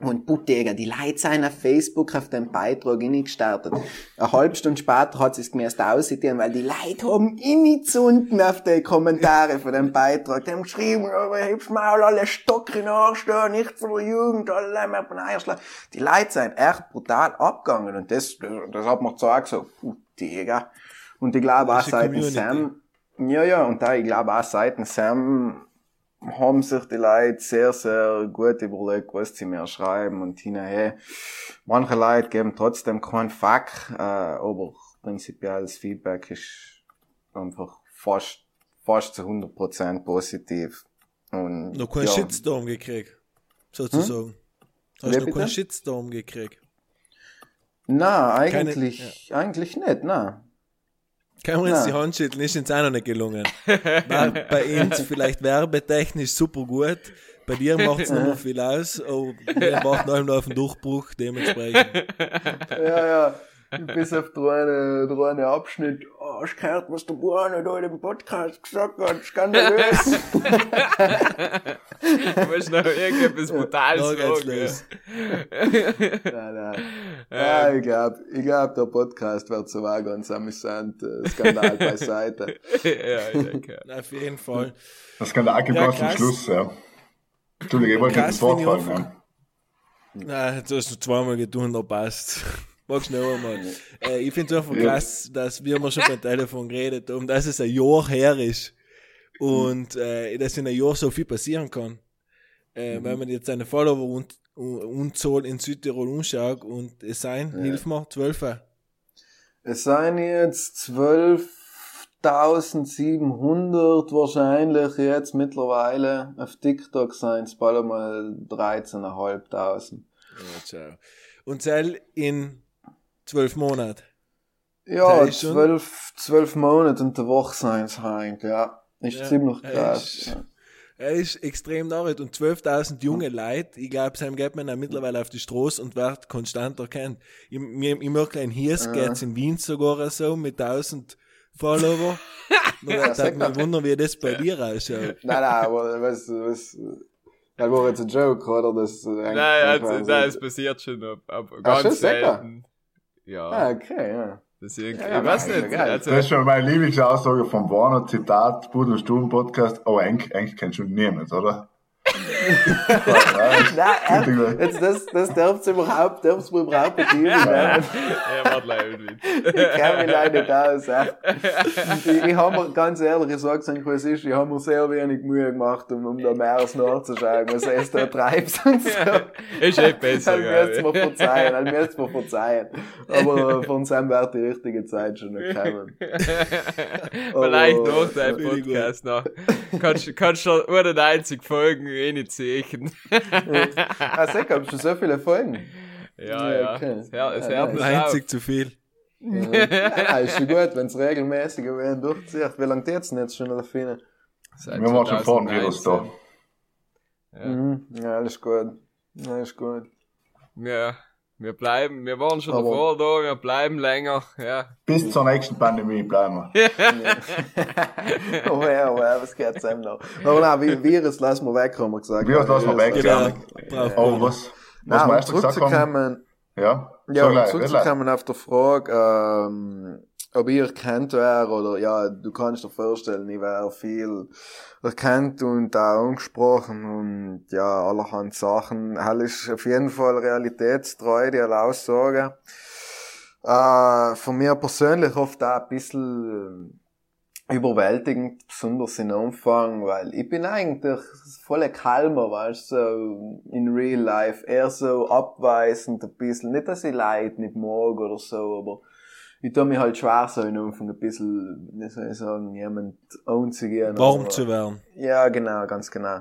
Und Buttega, die Leute sind auf Facebook auf den Beitrag gestartet. Eine halbe Stunde später hat es gemäß aussehen, weil die Leute haben innizunden auf die Kommentare von dem Beitrag. Die haben geschrieben, aber heb's Maul, alle Stock in Arsch da, nicht von der Jugend, alle mehr von Eierschlag. Die Leute sind echt brutal abgegangen und das, das hat mir gesagt so, Buttega. Und ich glaube auch seitens. Sam, ja, ja, und da, ich glaube auch seitens Sam haben sich die Leute sehr, sehr gut überlegt, was sie mir schreiben und hinterher. Manche Leute geben trotzdem keinen Fuck, äh, aber prinzipiell das Feedback ist einfach fast, fast zu 100% positiv. Und, Noch keinen ja, Shitstorm gekriegt, sozusagen. Hast Wer du noch bitte? keinen Shitstorm gekriegt? Na, Keine- eigentlich, eigentlich nicht, na. Uns Nein. die Hand schütteln, ist uns auch noch nicht gelungen. War *laughs* bei uns vielleicht werbetechnisch super gut, bei dir macht es noch viel aus, aber wir warten allem noch auf den Durchbruch, dementsprechend. Ja, ja. *laughs* Bis auf den einen, Abschnitt. Oh, hast du gehört, was der Bruno da in dem Podcast gesagt hat? Skandalös. Du musst noch irgendetwas Brutales geht's sagen. los. *laughs* nein, nein. Ja, ich glaub, ich glaub, der Podcast wird so auch ganz amüsant. äh, Skandal beiseite. Ja, *laughs* ja, ich denke. Na, Auf jeden Fall. Das Skandal gibt Ja, ja, zum. Schluss, ja. Entschuldige, ich wollte nicht ins Wort fallen, ja. Nein, jetzt hast du zweimal getan, da passt. Du noch einmal. Äh, ich finde es einfach Ja. krass, dass wir mal schon beim Telefon geredet haben, dass es ein Jahr her ist und äh, dass in einem Jahr so viel passieren kann. Äh, Wenn man jetzt eine Follower und, und Zahl in Südtirol anschaut und es sein, hilf mir, 12. Es seien jetzt 12.700 wahrscheinlich jetzt mittlerweile. Auf TikTok seien es bald mal 13.500. Ja, ciao. Und Zell in zwölf Monaten. Ja, ist zwölf, zwölf Monate in der Woche sein ja. Ist Ja, ziemlich er krass. ist- ja. Er ist extrem narret und 12.000 junge Leute, ich glaube, seinem geht man auch mittlerweile auf die Straße und wird konstant erkannt. Ich, mir, ich merke, in Hies geht's in Wien sogar so mit 1000 Follower. *laughs* Ja, Und ich mich wundern, wie das bei dir ausschaut. *laughs* Nein, nein, aber was, was, das war jetzt ein Joke, oder? Das, äh, Nein, also, nein, nicht. es passiert schon, ab, ab, schon, ganz sicher? selten. Ja, Ah, okay, ja. deswegen, Ja, ja, ich weiß nicht, geil. also, Das ist schon meine Lieblingsaussage von Warner, Zitat, Bud und Stuben Podcast. Oh, eigentlich, eigentlich kennst du niemand, oder? Nein, *laughs* äh, jetzt, das, das darfst du überhaupt, darfst du überhaupt ne? ja, warte leider. Ich kenn mich leider nicht aus, Ich, ich habe mir, ganz ehrlich, ich sag's euch, was ist, ich habe mir sehr wenig Mühe gemacht, um, um da mehr als nachzuschauen, was es da treibt und so. Ist eh besser, Dann müsst glaube mir verzeihen, dann müsst mir verzeihen. Aber *laughs* von seinem wird die richtige Zeit schon noch kommen. Vielleicht nach deinem ich Podcast noch. Kannst, kannst du nur den einzigen Folgen eh nicht sehen. Ah, sag, hab schon so viele Folgen. Ja, Ja, ja. okay. Es hört, es Ja, hört. Einzig zu viel. Ja, *laughs* ja, ist schon gut, wenn es regelmäßig werden durchzieht. Wie lange geht's denn jetzt schon in der Fine? Seit Wir waren schon vor dem Virus da. 2019. Ja. Mhm. Ja, alles gut. Ja, ist gut. ja, wir bleiben, wir waren schon Aber- davor da, wir bleiben länger, ja. Bis zur nächsten Pandemie bleiben wir. *laughs* oh ja, oh ja, was geht's einem noch? Aber nein, Vi- Virus lassen wir weg, haben wir gesagt. Virus lassen wir weg, ja. lassen wir weg. Braucht Oh, man. was, was Nein, um meinst du gesagt haben? Ja, ja, so um gleich. zurückzukommen auf der Frage, ähm, ob ihr erkannt wäre oder ja, du kannst dir vorstellen, ich wäre viel erkannt und auch angesprochen und ja, allerhand Sachen. Hell ist auf jeden Fall realitätstreu, die Aussage. Äh, von mir persönlich oft auch ein bisschen überwältigend, besonders in Umfang, weil ich bin eigentlich voll kalmer, weißt du, so in real life, eher so abweisend ein bisschen, nicht, dass ich Leid nicht mag oder so, aber ich tue mich halt schwer so in Umfang ein bisschen, wie soll ich sagen, jemand anzugehen. Warm oder- zu werden. ja, genau, ganz genau.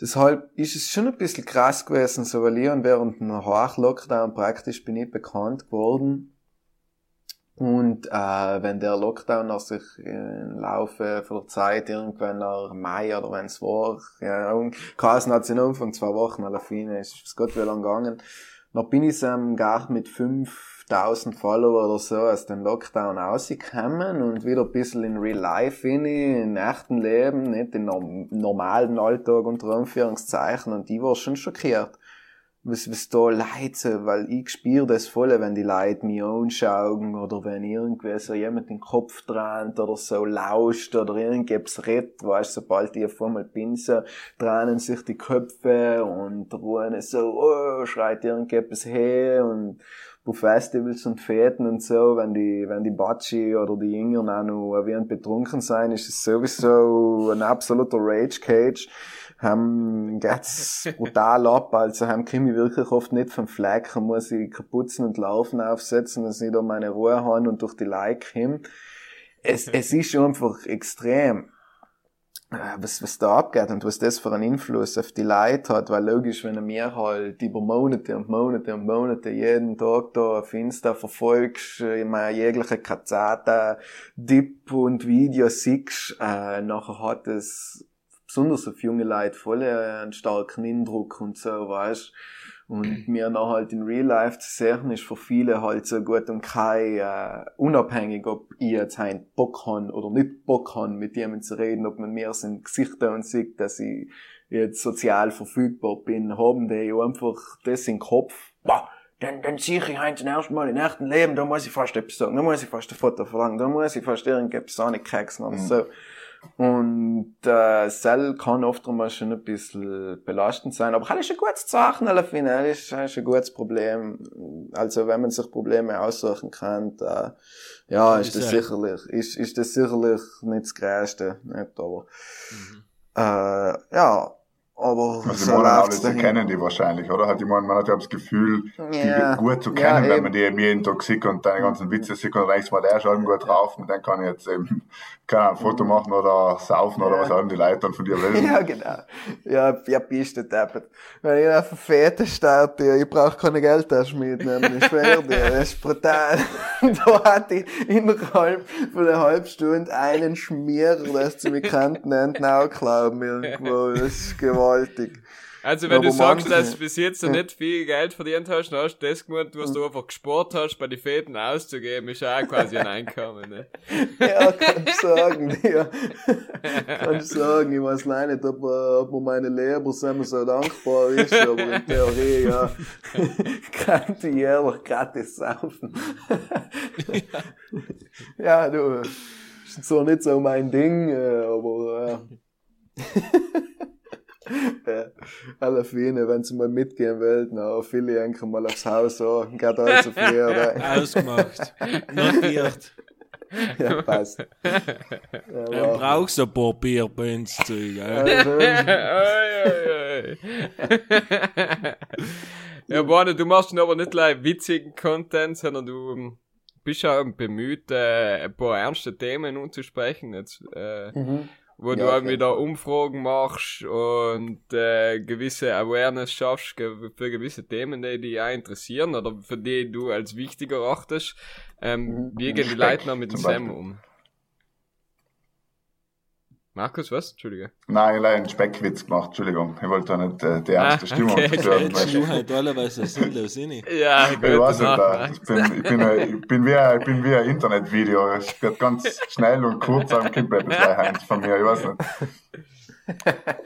Deshalb ist es schon ein bisschen krass gewesen, so weil ich und während einem Lockdown praktisch bin ich bekannt geworden. Und äh, wenn der Lockdown nach sich im Laufe von der Zeit irgendwann nach Mai oder wenn es war, ja, Kassen hat es in Anfang zwei Wochen, alle Fine, ist es Gott wie lang gegangen. Dann bin ich ähm, gar mit 5000 Follower oder so aus dem Lockdown rausgekommen und wieder ein bisschen in Real Life in, in echten Leben, nicht norm normalen Alltag unter Anführungszeichen und die war schon schockiert. Was, was da Leute, weil ich spür das voll, wenn die Leute mich anschauen oder wenn irgendwie so jemand den Kopf dreht oder so lauscht oder irgendetwas redet, weißt sobald ich auf einmal bin, so drehen sich die Köpfe und eine so, oh, schreit irgendetwas her und bei Festivals und Fäden und so, wenn die, wenn die Batschi oder die Jüngeren auch noch ein betrunken sein, ist es sowieso ein absoluter Rage Cage. Haben, geht's brutal ab, also haben ich wirklich oft nicht vom Fleck, muss ich kaputzen und laufen aufsetzen, dass ich da meine Ruhe habe und durch die Like komme. Es, es ist einfach extrem was, was da abgeht und was das für einen Einfluss auf die Leute hat, weil logisch, wenn du mir halt über Monate und Monate und Monate jeden Tag da auf Insta verfolgst, äh, immer jegliche Kazzata, Dip und Videos siehst, äh, nachher hat es besonders auf junge Leute voll äh, einen starken Eindruck und so, weißt und mir noch halt in Real Life zu sehen, ist für viele halt so gut und kein, äh, unabhängig, ob ich jetzt ein Bock han oder nicht Bock han, mit jemandem zu reden, ob man mir sein Gesicht und sieht, dass ich jetzt sozial verfügbar bin, haben die einfach das im Kopf. Boah, dann, dann sehe ich ein zum ersten Mal im echten Leben, da muss ich fast etwas sagen, da muss ich fast ein Foto verlangen, da muss ich fast irgendetwas ankriegen oder so. Und äh, Cell kann oft einmal schon ein bisschen belastend sein, aber das ist ein gutes Zeichen, alle finde das ist, das ist ein gutes Problem. Also wenn man sich Probleme aussuchen kann, äh, ja, ist das sicherlich, ist, ist das sicherlich nicht das Größte, nicht, aber äh, ja, Aber Also so die meinen sie dahin. kennen die wahrscheinlich, oder? Ich meine, man hat ja das Gefühl, Ja. die gut zu Ja, kennen, wenn eben. man die eben jeden Tag sieht und deine ganzen Witze sieht und denkst mal, der ist allem gut drauf und dann kann ich jetzt eben *laughs* kann ein Foto machen oder saufen oder Ja. was allem die Leute dann von dir *laughs* wollen. Ja, genau. Ja, ja, bist du deppert. Wenn ich auf eine Fete starte, ich brauche keine Geldtasche mitnehmen, ich schwöre dir, das ist brutal. *laughs* da hatte ich innerhalb von einer halben Stunde einen Schmierer, dass sie mich kannten, Enten auch glauben irgendwo. Das ist gewaltig. Also, wenn Ja, du sagst, dass du bis jetzt noch nicht viel Geld verdient hast, dann hast du das gemeint, was du einfach gespart hast, bei den Fäden auszugeben, ist auch quasi ein Einkommen, ne? *laughs* Ja, kann ich sagen, ja. Kann ich sagen, ich weiß leider nicht, ob, äh, ob mir meine Leber immer so dankbar ist, aber in Theorie, ja, *laughs* kann die jährlich gratis saufen. ja, du, ist zwar nicht so mein Ding, äh, aber, ja. *laughs* *laughs* Ja, alle Fine, wenn sie mal mitgehen wollten, auch viele denken mal aufs Haus an, geht alles auf Leer, *laughs* Ausgemacht. Notiert. ja, passt. Ja, brauchst du ein paar Bier bei uns zu, gell? Oi, oi, oi. ja, Borne, du machst aber nicht gleich witzigen Content, sondern du ähm, bist auch bemüht, äh, ein paar ernste Themen anzusprechen, jetzt, äh, mhm. Wo Ja, du auch okay. wieder Umfragen machst und äh, gewisse Awareness schaffst für gewisse Themen, die dich auch interessieren oder für die du als wichtig erachtest. Ähm, Mhm. Wie gehen die Leute noch mit dem Sam um? Markus, was? Entschuldige. Nein, ich habe einen Speckwitz gemacht, Entschuldigung. Ich wollte da nicht äh, die Ah, ernste Stimmung okay, zerstören. Du. du halt allerweise sinnlos rein. Ja, Ich weiß nicht, danach. äh, ich bin, ich bin, äh, ich bin wie, ein- ich bin wie ein Internetvideo. Es wird ganz schnell und kurz am Kippbett von mir, ich weiß nicht. *laughs*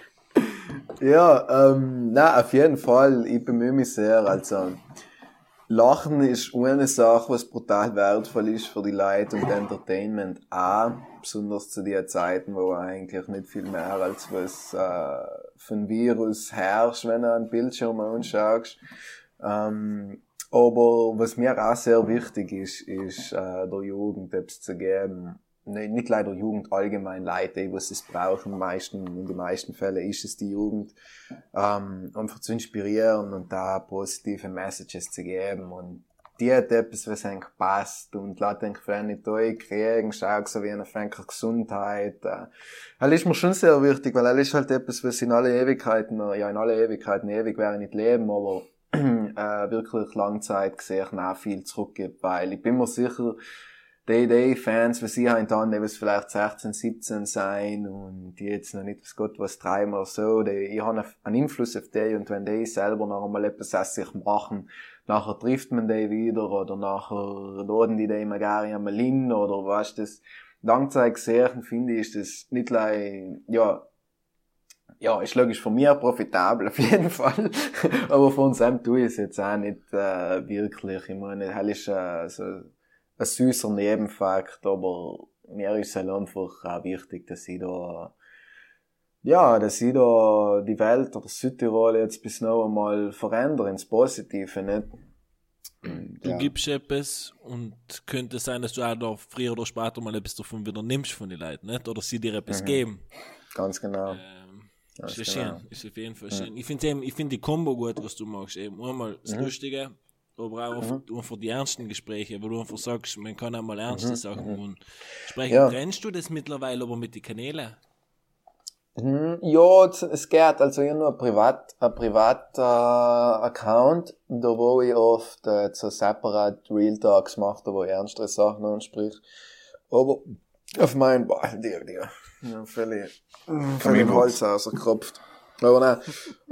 Ja, ähm, na, auf jeden Fall, ich bemühe mich sehr, also, Lachen ist eine Sache, was brutal wertvoll ist für die Leute und Entertainment auch, besonders zu den Zeiten, wo eigentlich nicht viel mehr als was äh, ein Virus herrscht, wenn du einen Bildschirm anschaust. Ähm, aber was mir auch sehr wichtig ist, ist äh, der Jugend etwas zu geben. Nee, nicht leider Jugend allgemein, Leute, die es brauchen, meisten, in den meisten Fällen ist es die Jugend, ähm, einfach zu inspirieren und da positive Messages zu geben und die hat etwas, was eigentlich passt und Leute denken, wenn nicht kriegen, schau so wie eine Fänker Gesundheit, äh, das ist mir schon sehr wichtig, weil das ist halt etwas, was in alle Ewigkeiten, ja in alle Ewigkeiten ewig wäre nicht leben, aber *clears throat* äh, wirklich Langzeit gesehen auch viel zurückgibt, weil ich bin mir sicher, die, die Fans, was ich haben dann, die vielleicht 16, 17 sein und die jetzt noch nicht, was Gott was treiben oder so, die, ich habe einen Einfluss auf die und wenn die selber noch einmal etwas aus sich machen, nachher trifft man die wieder oder nachher laden die die immer gerne einmal hin oder was das, Langzeit gesehen, finde ich, ist das nicht gleich, ja, ja, ist logisch von mir profitabel *laughs* auf jeden Fall. Aber von Sam tue ich es jetzt auch nicht äh, wirklich. Ich meine, das ist äh, so ein süßer Nebenfakt, aber mir ist es halt einfach auch wichtig, dass ich da ja, dass ich da die Welt oder Südtirol jetzt bis noch einmal verändere ins Positive, nicht? Und, Du ja. gibst etwas und könnte sein, dass du auch da früher oder später mal etwas davon wieder nimmst von den Leuten, nicht? Oder sie dir etwas Mhm. geben. Ganz genau. Ähm, Ganz ist ja genau. schön, ist auf jeden Fall schön. Ich finde eben, ich finde die Kombo gut, was du machst. Eben einmal das Mhm. Lustige, aber auch einfach, einfach die ernsten Gespräche, wo du einfach sagst, man kann auch mal ernste Sachen und sprechen. Mhm. Ja. Trennst du das mittlerweile aber mit den Kanälen? Mhm, Ja, es- geht. Also ich habe nur ein privat, ein privat äh, Account, da wo ich oft äh, so separat Real Talks mache, da wo ich ernstere Sachen ansprich. Aber auf meinen, boah, dir, dir. Ja, völlig, völlig Kaminholz. Holz ausgekropft. Aber nein,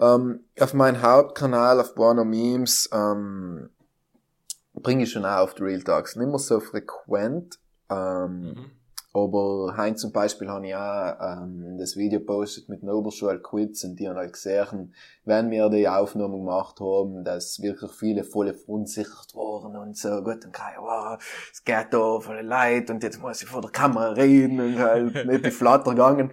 ähm, auf meinem Hauptkanal, auf Bono Memes, ähm, bringe ich schon auch auf Real Talks. Nicht mehr so frequent, ähm, Mhm. Aber Heinz zum Beispiel habe ich auch ähm, das Video postet mit den Oberschulquiz und die haben halt gesehen, wenn wir die Aufnahme gemacht haben, dass wirklich viele voll verunsichert waren und so, gut, dann kann ich, wow, es geht da voll leid und jetzt muss ich vor der Kamera reden und halt *laughs* nicht die Flatter gegangen.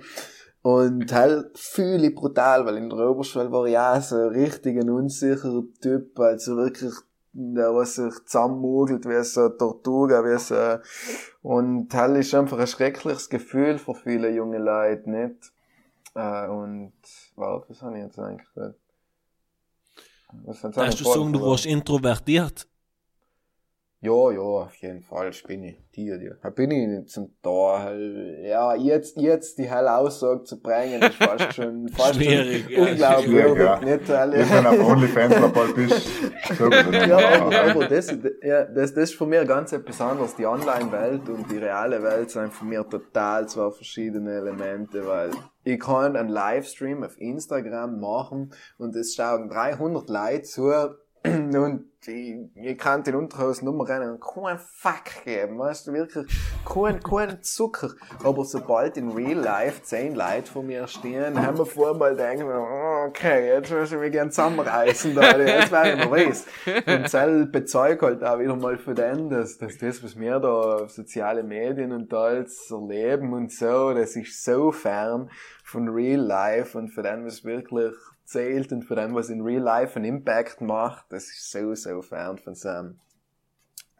Und halt fühle ich brutal, weil in der Oberschule war ich auch so ein richtig ein unsicherer Typ, also wirklich, der was sich zusammenmogelt wie so eine Tortuga, wie so, und halt ist einfach ein schreckliches Gefühl für viele junge Leute, nicht? Äh, und, warte, was habe ich jetzt eigentlich gesagt? Was hat Darfst du sagen, du warst introvertiert? Ja, ja, auf jeden Fall, ich bin ich. Die, die. Da bin ich nicht zum da. Ja, jetzt, jetzt die helle Aussage zu bringen, ist fast schon, *laughs* fast Schwierig, schon ja, unglaublich. schwierig, ja. Nicht alle. Ich bin auf OnlyFans dabei bist. So. Ja, aber, aber das, ja, das, das ist von mir ganz etwas anderes. Die Online-Welt und die reale Welt sind von mir total zwei verschiedene Elemente, weil ich kann einen Livestream auf Instagram machen und es schauen 300 Leute zu *clears throat* und ich, kann den Unterhose nur rennen und keinen Fuck geben, weißt du, wirklich, kein, kein Zucker. Aber sobald in Real Life zehn Leute vor mir stehen, haben wir vorher mal denken, oh, okay, jetzt ich mich gern zusammenreißen, da, jetzt wäre ich nervös. Und Zell bezeugt halt auch wieder mal für den, dass, dass das, was wir da auf soziale Medien und da jetzt erleben und so, das ist so fern von Real Life und für den, was wirklich zählt und für den, was in Real Life einen Impact macht, das ist so, so fern von Sam.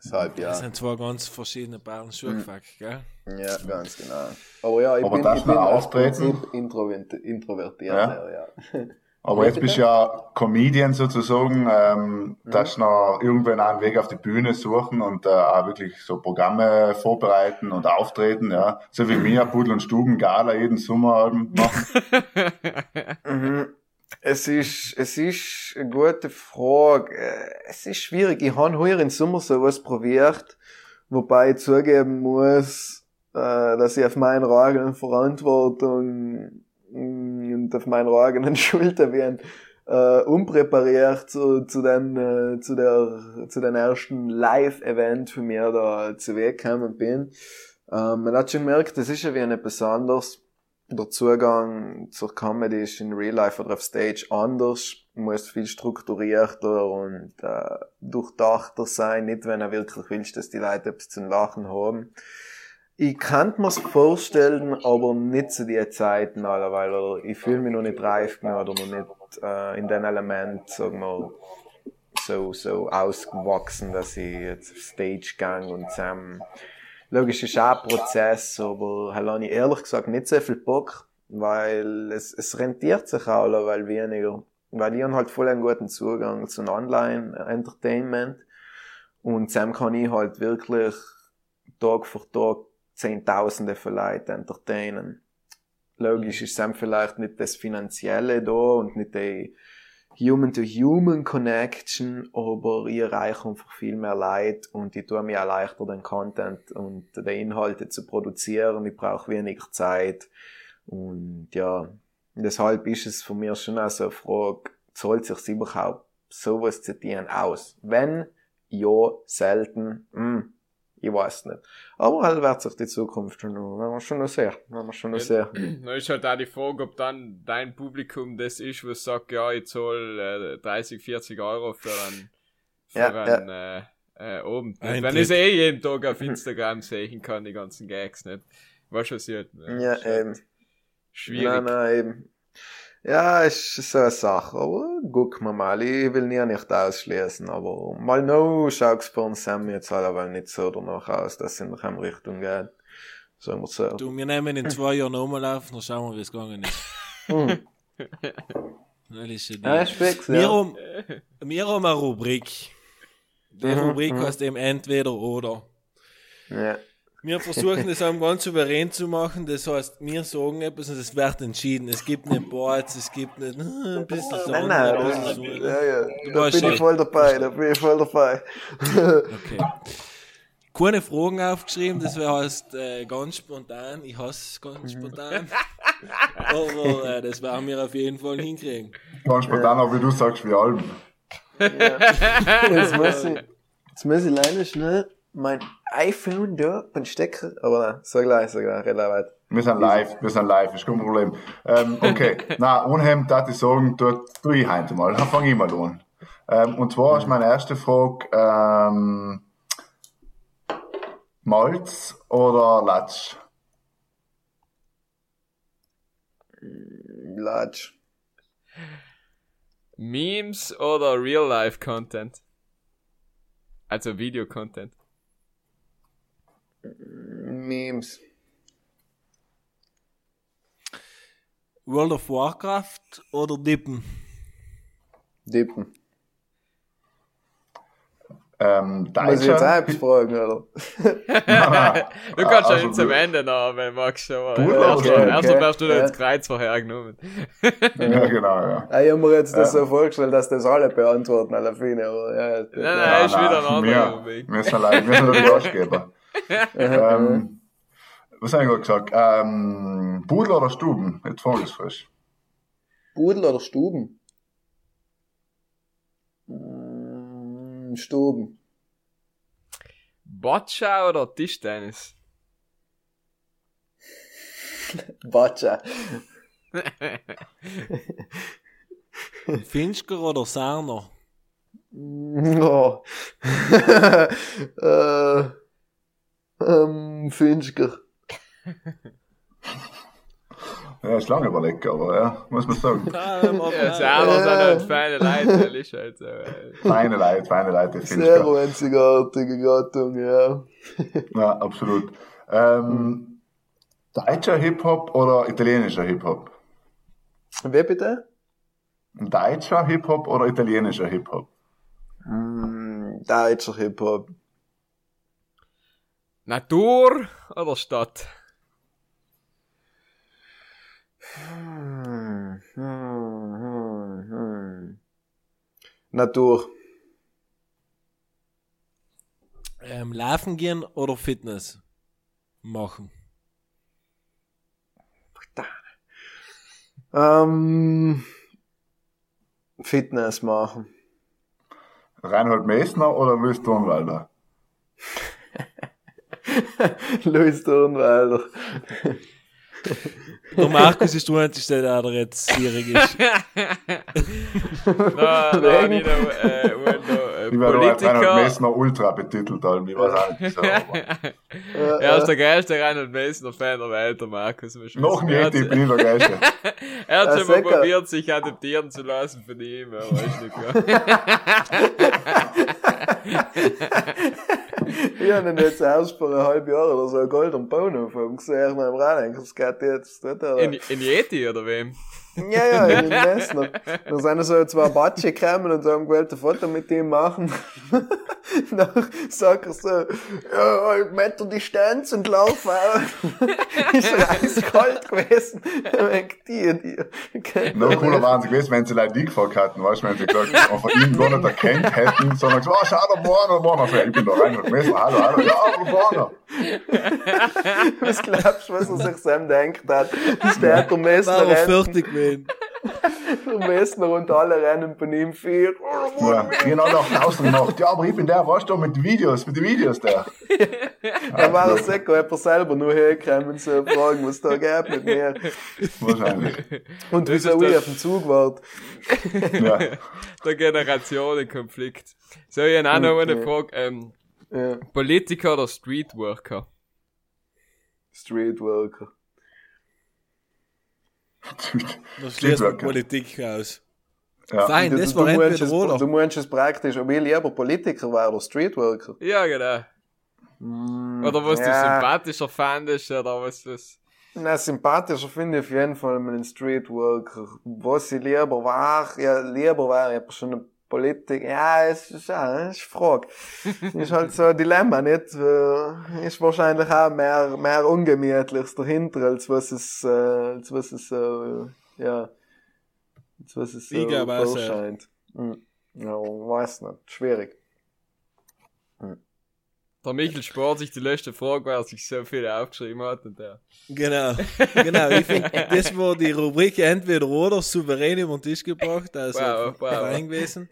Deshalb, ja. Das sind zwei ganz verschiedene Bauern Schuhfuck, gell? Ja, ganz genau. Aber ja, ich Aber bin, ich bin man aus auftreten? Prinzip introvert, introvertiert, Ja. ja. *laughs* Aber jetzt bist du ja Comedian sozusagen, ähm, darfst noch irgendwann einen Weg auf die Bühne suchen und äh, auch wirklich so Programme vorbereiten und auftreten, ja. So wie mir, Pudel und Stuben, Gala jeden Sommer machen. *laughs* Mhm. Es ist, es ist eine gute Frage. Es ist schwierig. Ich habe heuer im Sommer sowas probiert, wobei ich zugeben muss, äh, dass ich auf meiner eigenen Verantwortung mm, und auf meiner eigenen *laughs* Schulter bin, äh, unpräpariert zu, zu den, äh, zu der, zu den ersten Live-Event für mich da zu Weg gekommen bin. Ähm, man hat schon gemerkt, das ist ja wie etwas anderes der Zugang zur Comedy ist in Real Life oder auf Stage anders, muss viel strukturierter und äh, durchdachter sein, nicht wenn er wirklich willst, dass die Leute etwas zum Lachen haben. Ich kann mir's vorstellen, aber nicht zu den Zeiten allerweil, ich fühle mich noch nicht reif genug oder noch nicht äh, in den Element, sagen wir, so, so ausgewachsen, dass ich jetzt auf Stage gang und zusammen Logisch ist auch ein Prozess, aber halt habe ich ehrlich gesagt nicht so viel Bock, weil es, es rentiert sich auch, weil weniger. Weil ich habe halt voll einen guten Zugang zum Online-Entertainment und zusammen kann ich halt wirklich Tag für Tag Zehntausende von Leuten entertainen. Logisch ist dann vielleicht nicht das Finanzielle da und nicht die Human-to-Human Connection, aber ich erreiche einfach viel mehr Leute und ich tue mir auch leichter, den Content und die Inhalte zu produzieren. Ich brauche weniger Zeit. Und ja, deshalb ist es für mich schon auch so eine Frage, zahlt sich überhaupt sowas zu tun aus? Wenn, ja, selten, hm, ich weiß nicht. Aber halt wird sich die Zukunft schon noch, wenn wir schon noch sehen, wenn wir schon noch sehen. *clears throat* Na, ist halt auch die Frage, ob dann dein Publikum das ist, was sagt, ja, ich zahle äh, 30, 40 Euro für einen, für Ja, einen äh, äh, Abend. Nicht? Eintritt. Wenn ich es eh jeden Tag auf Instagram *laughs* sehen kann, die ganzen Gags, nicht? Weißt du, was ich halt, Ja, ist halt eben. Schwierig. Nein, nein, eben. Ja, ist so eine Sache, aber guck mal mal, ich will nie nicht ausschließen, aber mal no schaut's bei uns Sam jetzt alle nicht so danach aus, dass es in der Richtung geht. Sagen wir so. Du, wir nehmen in zwei Jahren nochmal auf, dann schauen wir, wie es gegangen ist. Hm. Das ist ja die- Ja, fix, Wir ja. haben, wir haben eine Rubrik. Die Mhm, Rubrik mhm. heißt eben entweder oder. ja. Wir versuchen das auch ganz souverän zu machen. Das heißt, wir sagen etwas und es wird entschieden. Es gibt nicht Boards, es gibt nicht äh, ein bisschen so. Nein, ein nein, bisschen das, so. ja, ja. Da weißt bin ich voll dabei, da bin ich voll dabei. Okay. Keine Fragen aufgeschrieben, das wäre heißt äh, ganz spontan. Ich hasse es ganz spontan. Aber äh, das werden wir auf jeden Fall hinkriegen. Ganz spontan, aber wie du sagst, wie Alben. Jetzt muss ich, jetzt muss ich leider schnell mein iPhone da beim Stecker, aber nein, so gleich, so gleich, red weiter. Wir sind live, wir sind live, ist kein Problem. Ähm, okay, *laughs* na, unheim darf ich sagen, tu, tu ich heute mal, dann fange ich mal an. Ähm, und zwar ist meine erste Frage, ähm, Malz oder Latsch? Latsch. Memes oder Real-Life-Content? Also Video-Content. Memes. World of Warcraft oder Dippen? Dippen. Ähm, Muss ich jetzt selbst fragen, oder? *laughs* Du kannst Also schon zum gut. Ende noch, wenn du magst. Aber erst okay, erst okay. mal hast du da Ja. jetzt Kreuz vorher genommen. ja, *laughs* genau, ja. Ah, Ich hab mir jetzt das so vorgestellt, dass das alle beantworten, alle Fine, aber ja. Nein, nein, ist wieder ein anderer wir, Weg. wir sind wir sind der Gastgeber. *laughs* ähm, was habe ich gerade gesagt? Ähm, Pudel oder Stuben? Jetzt frage ich es frisch. Pudel oder Stuben? Mm, Stuben. Boccia oder Tischtennis? *laughs* Batscha. Finsker oder Sarner? *laughs* Oh. *laughs* äh, ähm, Finsker. Ja, ist lange überlegt, aber ja, muss man sagen. Ja, aber- selber sind halt feine Leute, das ist halt so. Feine Leute, feine Leute, Sehr einzigartige Gattung, ja. Ja, absolut. Ähm, deutscher Hip-Hop oder italienischer Hip-Hop? Wer bitte? Deutscher Hip-Hop oder italienischer Hip-Hop? Mm, Deutscher Hip-Hop. Natur oder Stadt? Hm, hm, hm, hm. Natur. Ähm, laufen gehen oder Fitness machen? Ähm, Fitness machen. Reinhold Messner oder Luis Dornwalder? *laughs* *laughs* Luis Turnwälder. Der Markus ist der Einzige, der da jetzt schwierig ist. *laughs* *laughs* Na, na, nicht noch, äh, äh, Ich Politiker. Messner ultra betitelt, also ich weiß auch nicht so. Er ist der geilste Reinhold Messner-Fan der Welt, der Markus. Noch er nicht, ich hat- bin der Geilste. Er hat Ah, schon mal probiert, sich adoptieren zu lassen von ihm, aber ist nicht klar. Ich habe ihn jetzt erst vor einem halben Jahr oder so einen goldenen Bauernhof gesehen. Ich habe mir das geht jetzt nicht. Oder? In, in Yeti, oder wem? Ja, ja, in den *laughs* Messner. Dann sind so zwei Batsche gekommen und haben gewollt ein Foto mit ihm machen. *laughs* Dann sagt er so, ja, halt Meter Distanz und lauf auch. *laughs* ist eiskalt gewesen. Ich, die, die. kennt Noch cooler waren sie gewesen, wenn sie Leute die gefragt hätten, weißt du, wenn sie gesagt und von ihnen gar nicht erkannt hätten, sondern gesagt, oh, schau, der Warner. So, ja, ich bin da Reinhold Messner, hallo, hallo, ja, der Warner. Was glaubst du, was er sich Sam denkt hat? Steht der War Messner, er rennt, fertig gewesen. Der Messner und alle rennen von ihm vier. Ja, genau nach draußen gemacht. Ja, aber ich bin der, weißt du, mit den Videos, mit den Videos der. Da war er sicher, ob er selber nur hergekommen und so fragen, was da geht mit mir. Wahrscheinlich. Und Das wieso ich auf den Zug wart. Ja. Der Generationenkonflikt. So, ich habe auch noch eine. Frage. Ähm, Ja. Politiker oder Streetworker? Streetworker. Das schließt Streetworker. Politik aus. Ja. Fein, Du- das du war entweder es- oder. Du meinst es praktisch, ob ich lieber Politiker wäre oder Streetworker. Ja, genau. Oder was du Ja. sympathischer fandest, oder was das. Na, sympathischer finde ich auf jeden Fall einen Streetworker. Was ich lieber war, ja, lieber wäre ich schon ein Politiker. Ja, es ist, ja, ist Frage. ist halt so ein Dilemma, nicht? Äh, Ist wahrscheinlich auch mehr, mehr Ungemütliches dahinter, als was es, äh, als was es, äh, ja, als was es so auch sehr. vorscheint. Hm. Ja, weiß nicht. Schwierig. Der Michael spart sich die letzte Frage, weil er sich so viel aufgeschrieben hat. Und der. Genau, genau. Ich finde, das war die Rubrik entweder oder souverän über den Tisch gebracht, also Wow, wow. rein gewesen.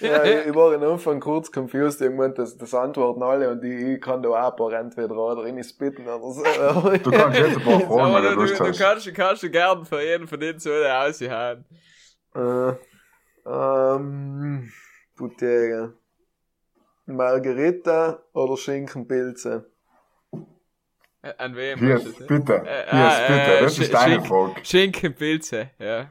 Ja, ich, ich war am Anfang kurz confused, irgendwann, das, das antworten alle und ich, ich kann da auch ein paar entweder oder rein spitten oder so. Du kannst jetzt ein paar Fragen, Aber wenn du, du du, Lust du hast. kannst, du kannst du gern für jeden von denen so eine aushauen. Äh, ähm, Butega. Margarita oder Schinkenpilze? Äh, An wem? Hier ist, bitte. Äh, Hier ist, ah, bitte. äh, Das ist Sch- deine Schink- Folge. Schinkenpilze, ja.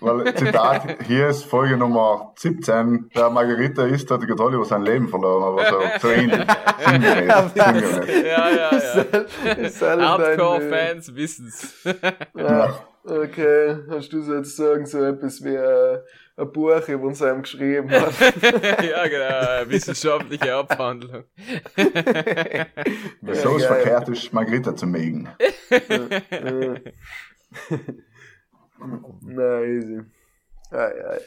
Weil, Zitat, hier ist Folge Nummer 17. Der Margarita ist, hat gerade über sein Leben verloren oder so. So ähnlich. Sinngemäß. Sinngemäß. Ja, ja, ja. Ist *laughs* Hardcore-Fans wissen's. *laughs* Ja, okay. Hast du sozusagen so etwas wie äh, ein Buch über uns einem geschrieben hat? *laughs* ja, genau, eine wissenschaftliche Abhandlung. Wieso es Ja, verkehrt ist, Margarita zu mögen. *laughs* Na, easy. Ei, ei.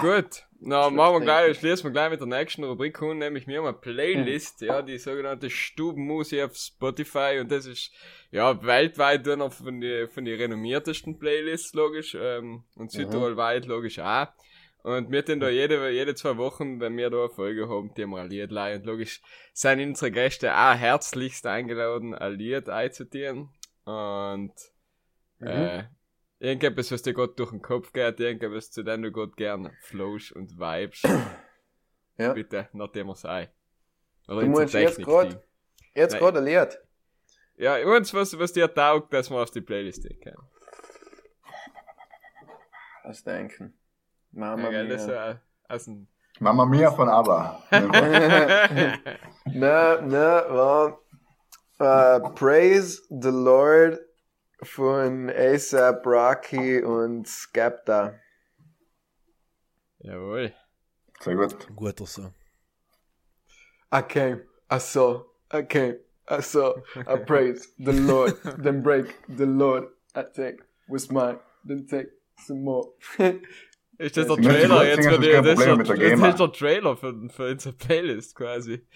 Gut, na, machen wir gleich, schließen wir gleich mit der nächsten Rubrik. An, nämlich wir haben eine Playlist, ja, die sogenannte Stubenmusik auf Spotify. Und das ist, ja, weltweit einer von den von die renommiertesten Playlists, logisch, ähm, und Südtirol-weit, logisch auch. Und wir tun da jede, jede zwei Wochen, wenn wir da eine Folge haben, die wir ein Lied leihen. Und logisch sind unsere Gäste auch herzlichst eingeladen, ein Lied einzutieren. Und, äh, irgendetwas, was dir gerade durch den Kopf geht, irgendetwas, zu dem du gerade gerne flowst und vibes. Ja. Bitte, nachdem wir sei. Oder Du meinst jetzt grad- Jetzt gerade Lied. Ja, irgendwas, was, was dir taugt, dass wir auf die Playlist legen können. Was denken? Mama Ja, das ja aus dem Mama Mia von ABBA. *laughs* Na, na, war uh, Praise the Lord von ASAP Rocky und Skepta. Jawohl. Sehr gut. Guter Song. I came, I saw, I came, I saw, I praise the Lord, then break the Lord. I take what's mine, then take some more. *laughs* Ist das der Trailer gut, jetzt für die, das ist, der, mit der das GEMA. ist der Trailer für, für unsere Playlist quasi.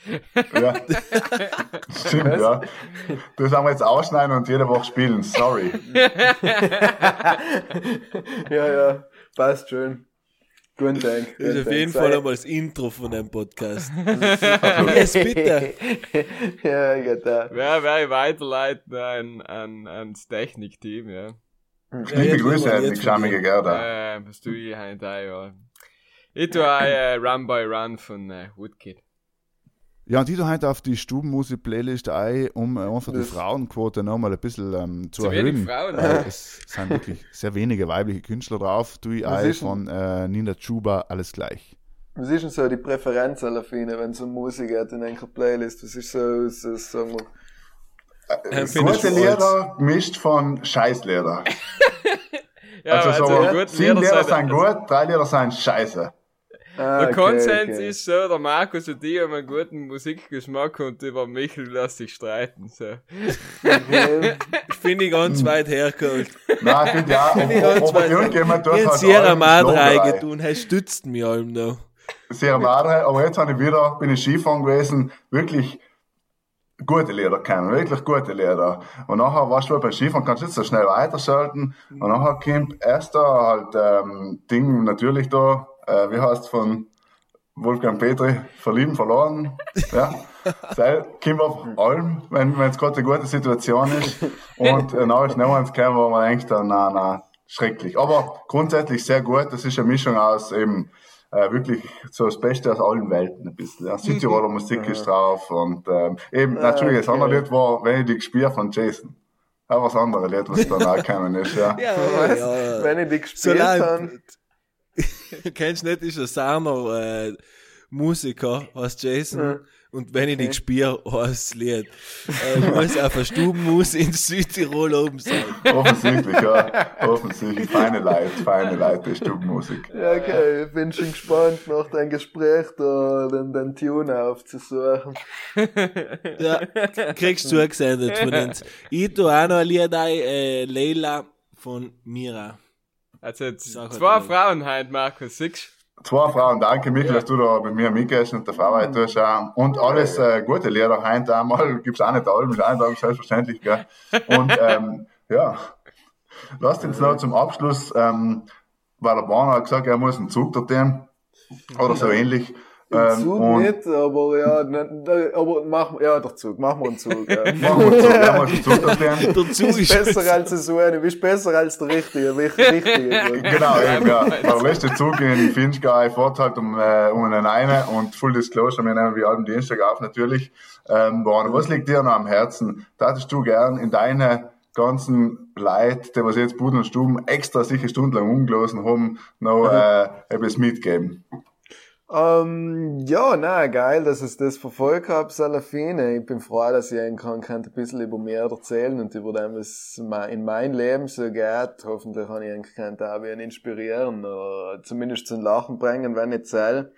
Ja. *laughs* Stimmt, ja. Das haben wir jetzt ausschneiden und jede Woche spielen. Sorry. *laughs* ja, ja, passt schön. Guten Dank. Das ist auf jeden. Fall einmal das Intro von dem Podcast. *laughs* yes, bitte. ja, ich geht da. Wer, wer weiterleiten an, an, ans Technikteam, ja. Liebe Grüße, wir die schamige Gerda. Äh, was du ich halt da, ja. Ich tue auch äh, Run by Run von äh, Woodkid. Ja, und ich tu heute auf die Stubenmusik-Playlist ein, um äh, einfach die Frauenquote nochmal ein bisschen ähm, zu, Zu wenig erhöhen. Frauen, ne? es sind wirklich sehr wenige weibliche Künstler drauf. Tu ich ein von äh, Nina Chuba, alles gleich. Was ist denn so die Präferenz aller Fine, wenn es um Musik geht in einer Playlist? Was ist so, so sagen wir, Finde ich Gute falsch. Leder gemischt von Scheißleder. *laughs* Ja, Also, also, so, Lieder Leder sind- gut, drei Leder sind scheiße. Ah, Der okay, Konsens okay. ist so, der Markus und ich haben einen guten Musikgeschmack und über Michel lässt sich streiten. So. Okay. Finde *laughs* ich ganz weit hergeholt. Nein, ich finde ja, Finde ich ganz weit Ich halt habe Sierra Madre eingetun, er stützt mich allem noch. Sierra Madre, aber jetzt habe ich wieder, bin ich Skifahren gewesen, wirklich gute Leder kennen, wirklich gute Leder. Und nachher warst du beim Skifahren, kannst nicht so schnell weiterschalten. Und nachher kommt erst da halt ähm, Ding natürlich da, äh, wie heißt von Wolfgang Petri, verlieben, verloren. *laughs* Ja. Sei, kommt auf allem, wenn wenn es gerade eine gute Situation ist. Und äh, nachher ist noch eins gekommen, wo man denkt, na, na, schrecklich. Aber grundsätzlich sehr gut. Das ist eine Mischung aus eben äh, wirklich so das Beste aus allen Welten ein bisschen. Ja. Südtiroler Musik ist drauf und ähm, eben natürlich das andere. Lied war Wenn ich dich spür von Jason. Auch was anderes Lied, was dann auch gekommen ist, ja. *laughs* Ja, Was? ja. Wenn ich die gespielt habe. Solange, kennst du nicht, ist ein Sarner äh, Musiker, heißt Jason. Und wenn ich dich spiele, heißt das Lied. Äh, muss auf einer Stubenmus in Südtirol oben sein. Offensichtlich, ja. Offensichtlich. Feine Leute, feine Leute, die Stubenmusik. Ja, okay, ich bin schon gespannt, nach deinem Gespräch da den, den Tune aufzusuchen. Ja, kriegst du zugesendet von uns. Ich tue auch noch ein Lied ein, äh, Leila von Mira. Also halt zwei mal. Frauen heute, Markus, siehst Zwei Frauen, danke Michael, dass du da mit mir mitgehst und der Frau heute tust. auch. Und alles äh, gute Lieder heute einmal, *laughs* gibt's auch nicht Alben, ist auch nicht selbstverständlich, gell. Und ähm, ja, lasst uns noch zum Abschluss, ähm, weil der Bahner hat gesagt, er muss einen Zug dorthin oder so ähnlich. Ähm, Zug und- nicht, aber ja, ne, da, aber mach, ja, der Zug, machen wir einen Zug. Ja. Machen wir so, werden wir den Zug erklären. Der Zug Du bist ist besser als so eine, du bist besser als der Richtige, Richtige. Genau, eben, ja. *laughs* Der letzte Zug in Finchgau fährt halt um, äh, um einen eine und Full Disclosure, wir nehmen wie allem Dienstag auf natürlich. Ähm, Born, was liegt dir noch am Herzen? Tatest du gern in deine ganzen Leute, die was jetzt Buden und Stuben extra sicher stundenlang umgelassen haben, noch äh, etwas mitgeben? Ähm, ja, na, geil, dass ich das verfolgt habe, Salafine. Ich bin froh, dass ich einen kann, kann ein bisschen über mehr erzählen und über dem, was in mein Leben so geht. Hoffentlich kann ich einen kann da inspirieren oder zumindest zum Lachen bringen, wenn nicht zähl.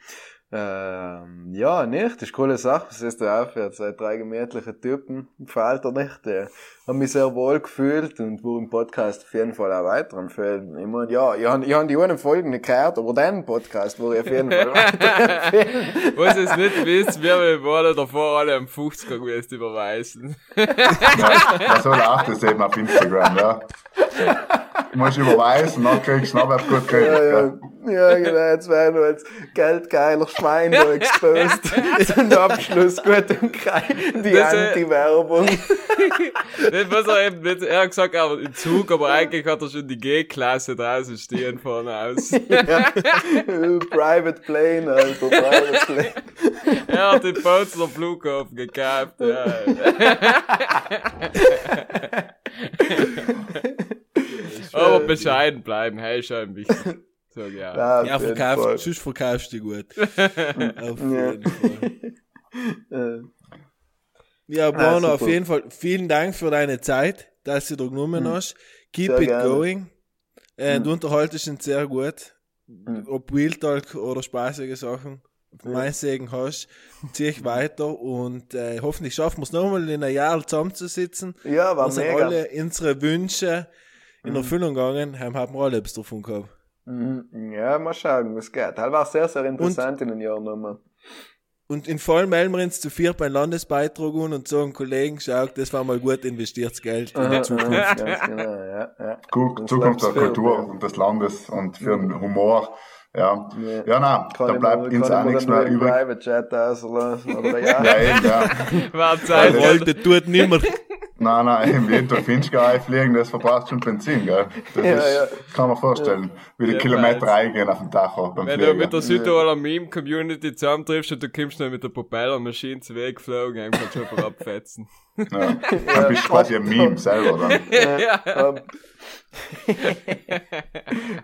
Ähm, ja, nicht, das ist eine coole Sache, was ist da aufhört. Seit drei gemütliche Typen, gefällt er nicht. Äh, habe mich sehr wohl gefühlt und wurde im Podcast auf jeden Fall auch weiterempfehlen. Ich meine, ja, ich habe ich hab die anderen Folgen nicht gehört, aber den Podcast würde ich auf jeden Fall weiterempfehlen. *laughs* Was es nicht wisst, wir waren davor alle am 50er gewesen überweisen. *laughs* Ja, ja, so läuft das eben auf Instagram, ja. *laughs* Du musst überweisen, dann kriegst du noch gut gekriegt. Ja, Ja, ja. ja, genau, jetzt werden wir als geldgeiler Schwein da exposed. Zum Abschluss gut und geil. Die äh, Anti-Werbung. Das was er eben nicht, er hat gesagt, aber im Zug, aber eigentlich hat er schon die G-Klasse draußen stehen vorne aus. *laughs* ja. Private Plane, Alter, Private Plane. Er hat den Bozener Flughafen gekauft, ja. *laughs* aber bescheiden bleiben, hey, schon wichtig. *laughs* Sag ja. Ja, auf Ja, jeden verkaufst, Fall. sonst verkaufst du gut. *laughs* Auf Ja. jeden Fall. *laughs* Äh, Ja, Bruno, auf jeden Fall vielen Dank für deine Zeit, dass du da genommen hast. Keep Sehr it gerne. going. Äh, Du unterhaltest uns sehr gut. Mhm. Ob Wheel Talk oder spaßige Sachen. Mein Segen hast, zieh ich weiter und äh, hoffentlich schaffen wir es nochmal in einem Jahr zusammenzusitzen. Ja, war sind mega. alle unsere Wünsche in Erfüllung gegangen, haben haben wir alle etwas davon gehabt. Mhm. Ja, mal schauen, was geht. Das war sehr, sehr interessant in den Jahren nochmal. Und in wir uns zu viert beim Landesbeitrag an und sagen, Kollegen, schau, das war mal gut investiertes Geld in der Zukunft. Genau, ja, ja. Gu- Sonst Zukunft der Kultur und des Landes und für den Humor. Ja, Ja. ja, nein, Kann da bleibt uns auch nichts mehr übrig. Private Chat auslassen, oder ja. Ja, eben, ja. War Zeit, das tut nimmer. Nein, nein, jeden Tag Finchgau fliegen, das verbraucht schon Benzin, gell? Das Ja, ist, ja. kann man vorstellen, wie die Ja, Kilometer weiß. eingehen auf dem Tacho beim Wenn du Fliegen. mit der Südtiroler Meme-Community zusammentriffst und du kommst dann mit der Propellermaschine zu Weg geflogen, einfach schon mal abfetzen. Ja. Dann bist du quasi ein Meme selber dann. *laughs* ja. Ähm, *laughs*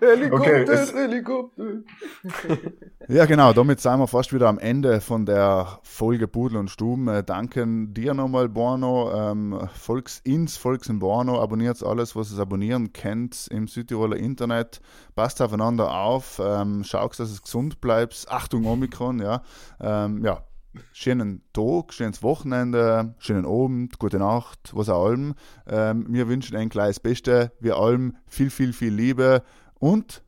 Helikopter, Okay, es- Helikopter. *laughs* Ja, genau, damit sind wir fast wieder am Ende von der Folge Pudel und Stuben. Äh, danken dir nochmal, Borno. Ähm, folg's ins, folg's in Borno. Abonniert alles, was es abonnieren kennt im Südtiroler Internet. Passt aufeinander auf. Ähm, schaut, dass es gesund bleibt. Achtung, Omikron, ja. Ähm, ja. Schönen Tag, schönes Wochenende, schönen Abend, gute Nacht, was auch allem. Ähm, wir wünschen ein kleines Beste. Wir allem viel, viel, viel Liebe und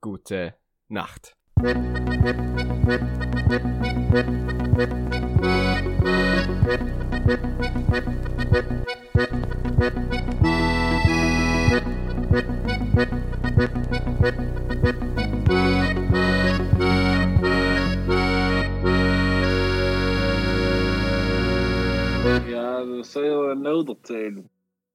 Gute Nacht. Ja, dat zou nodig.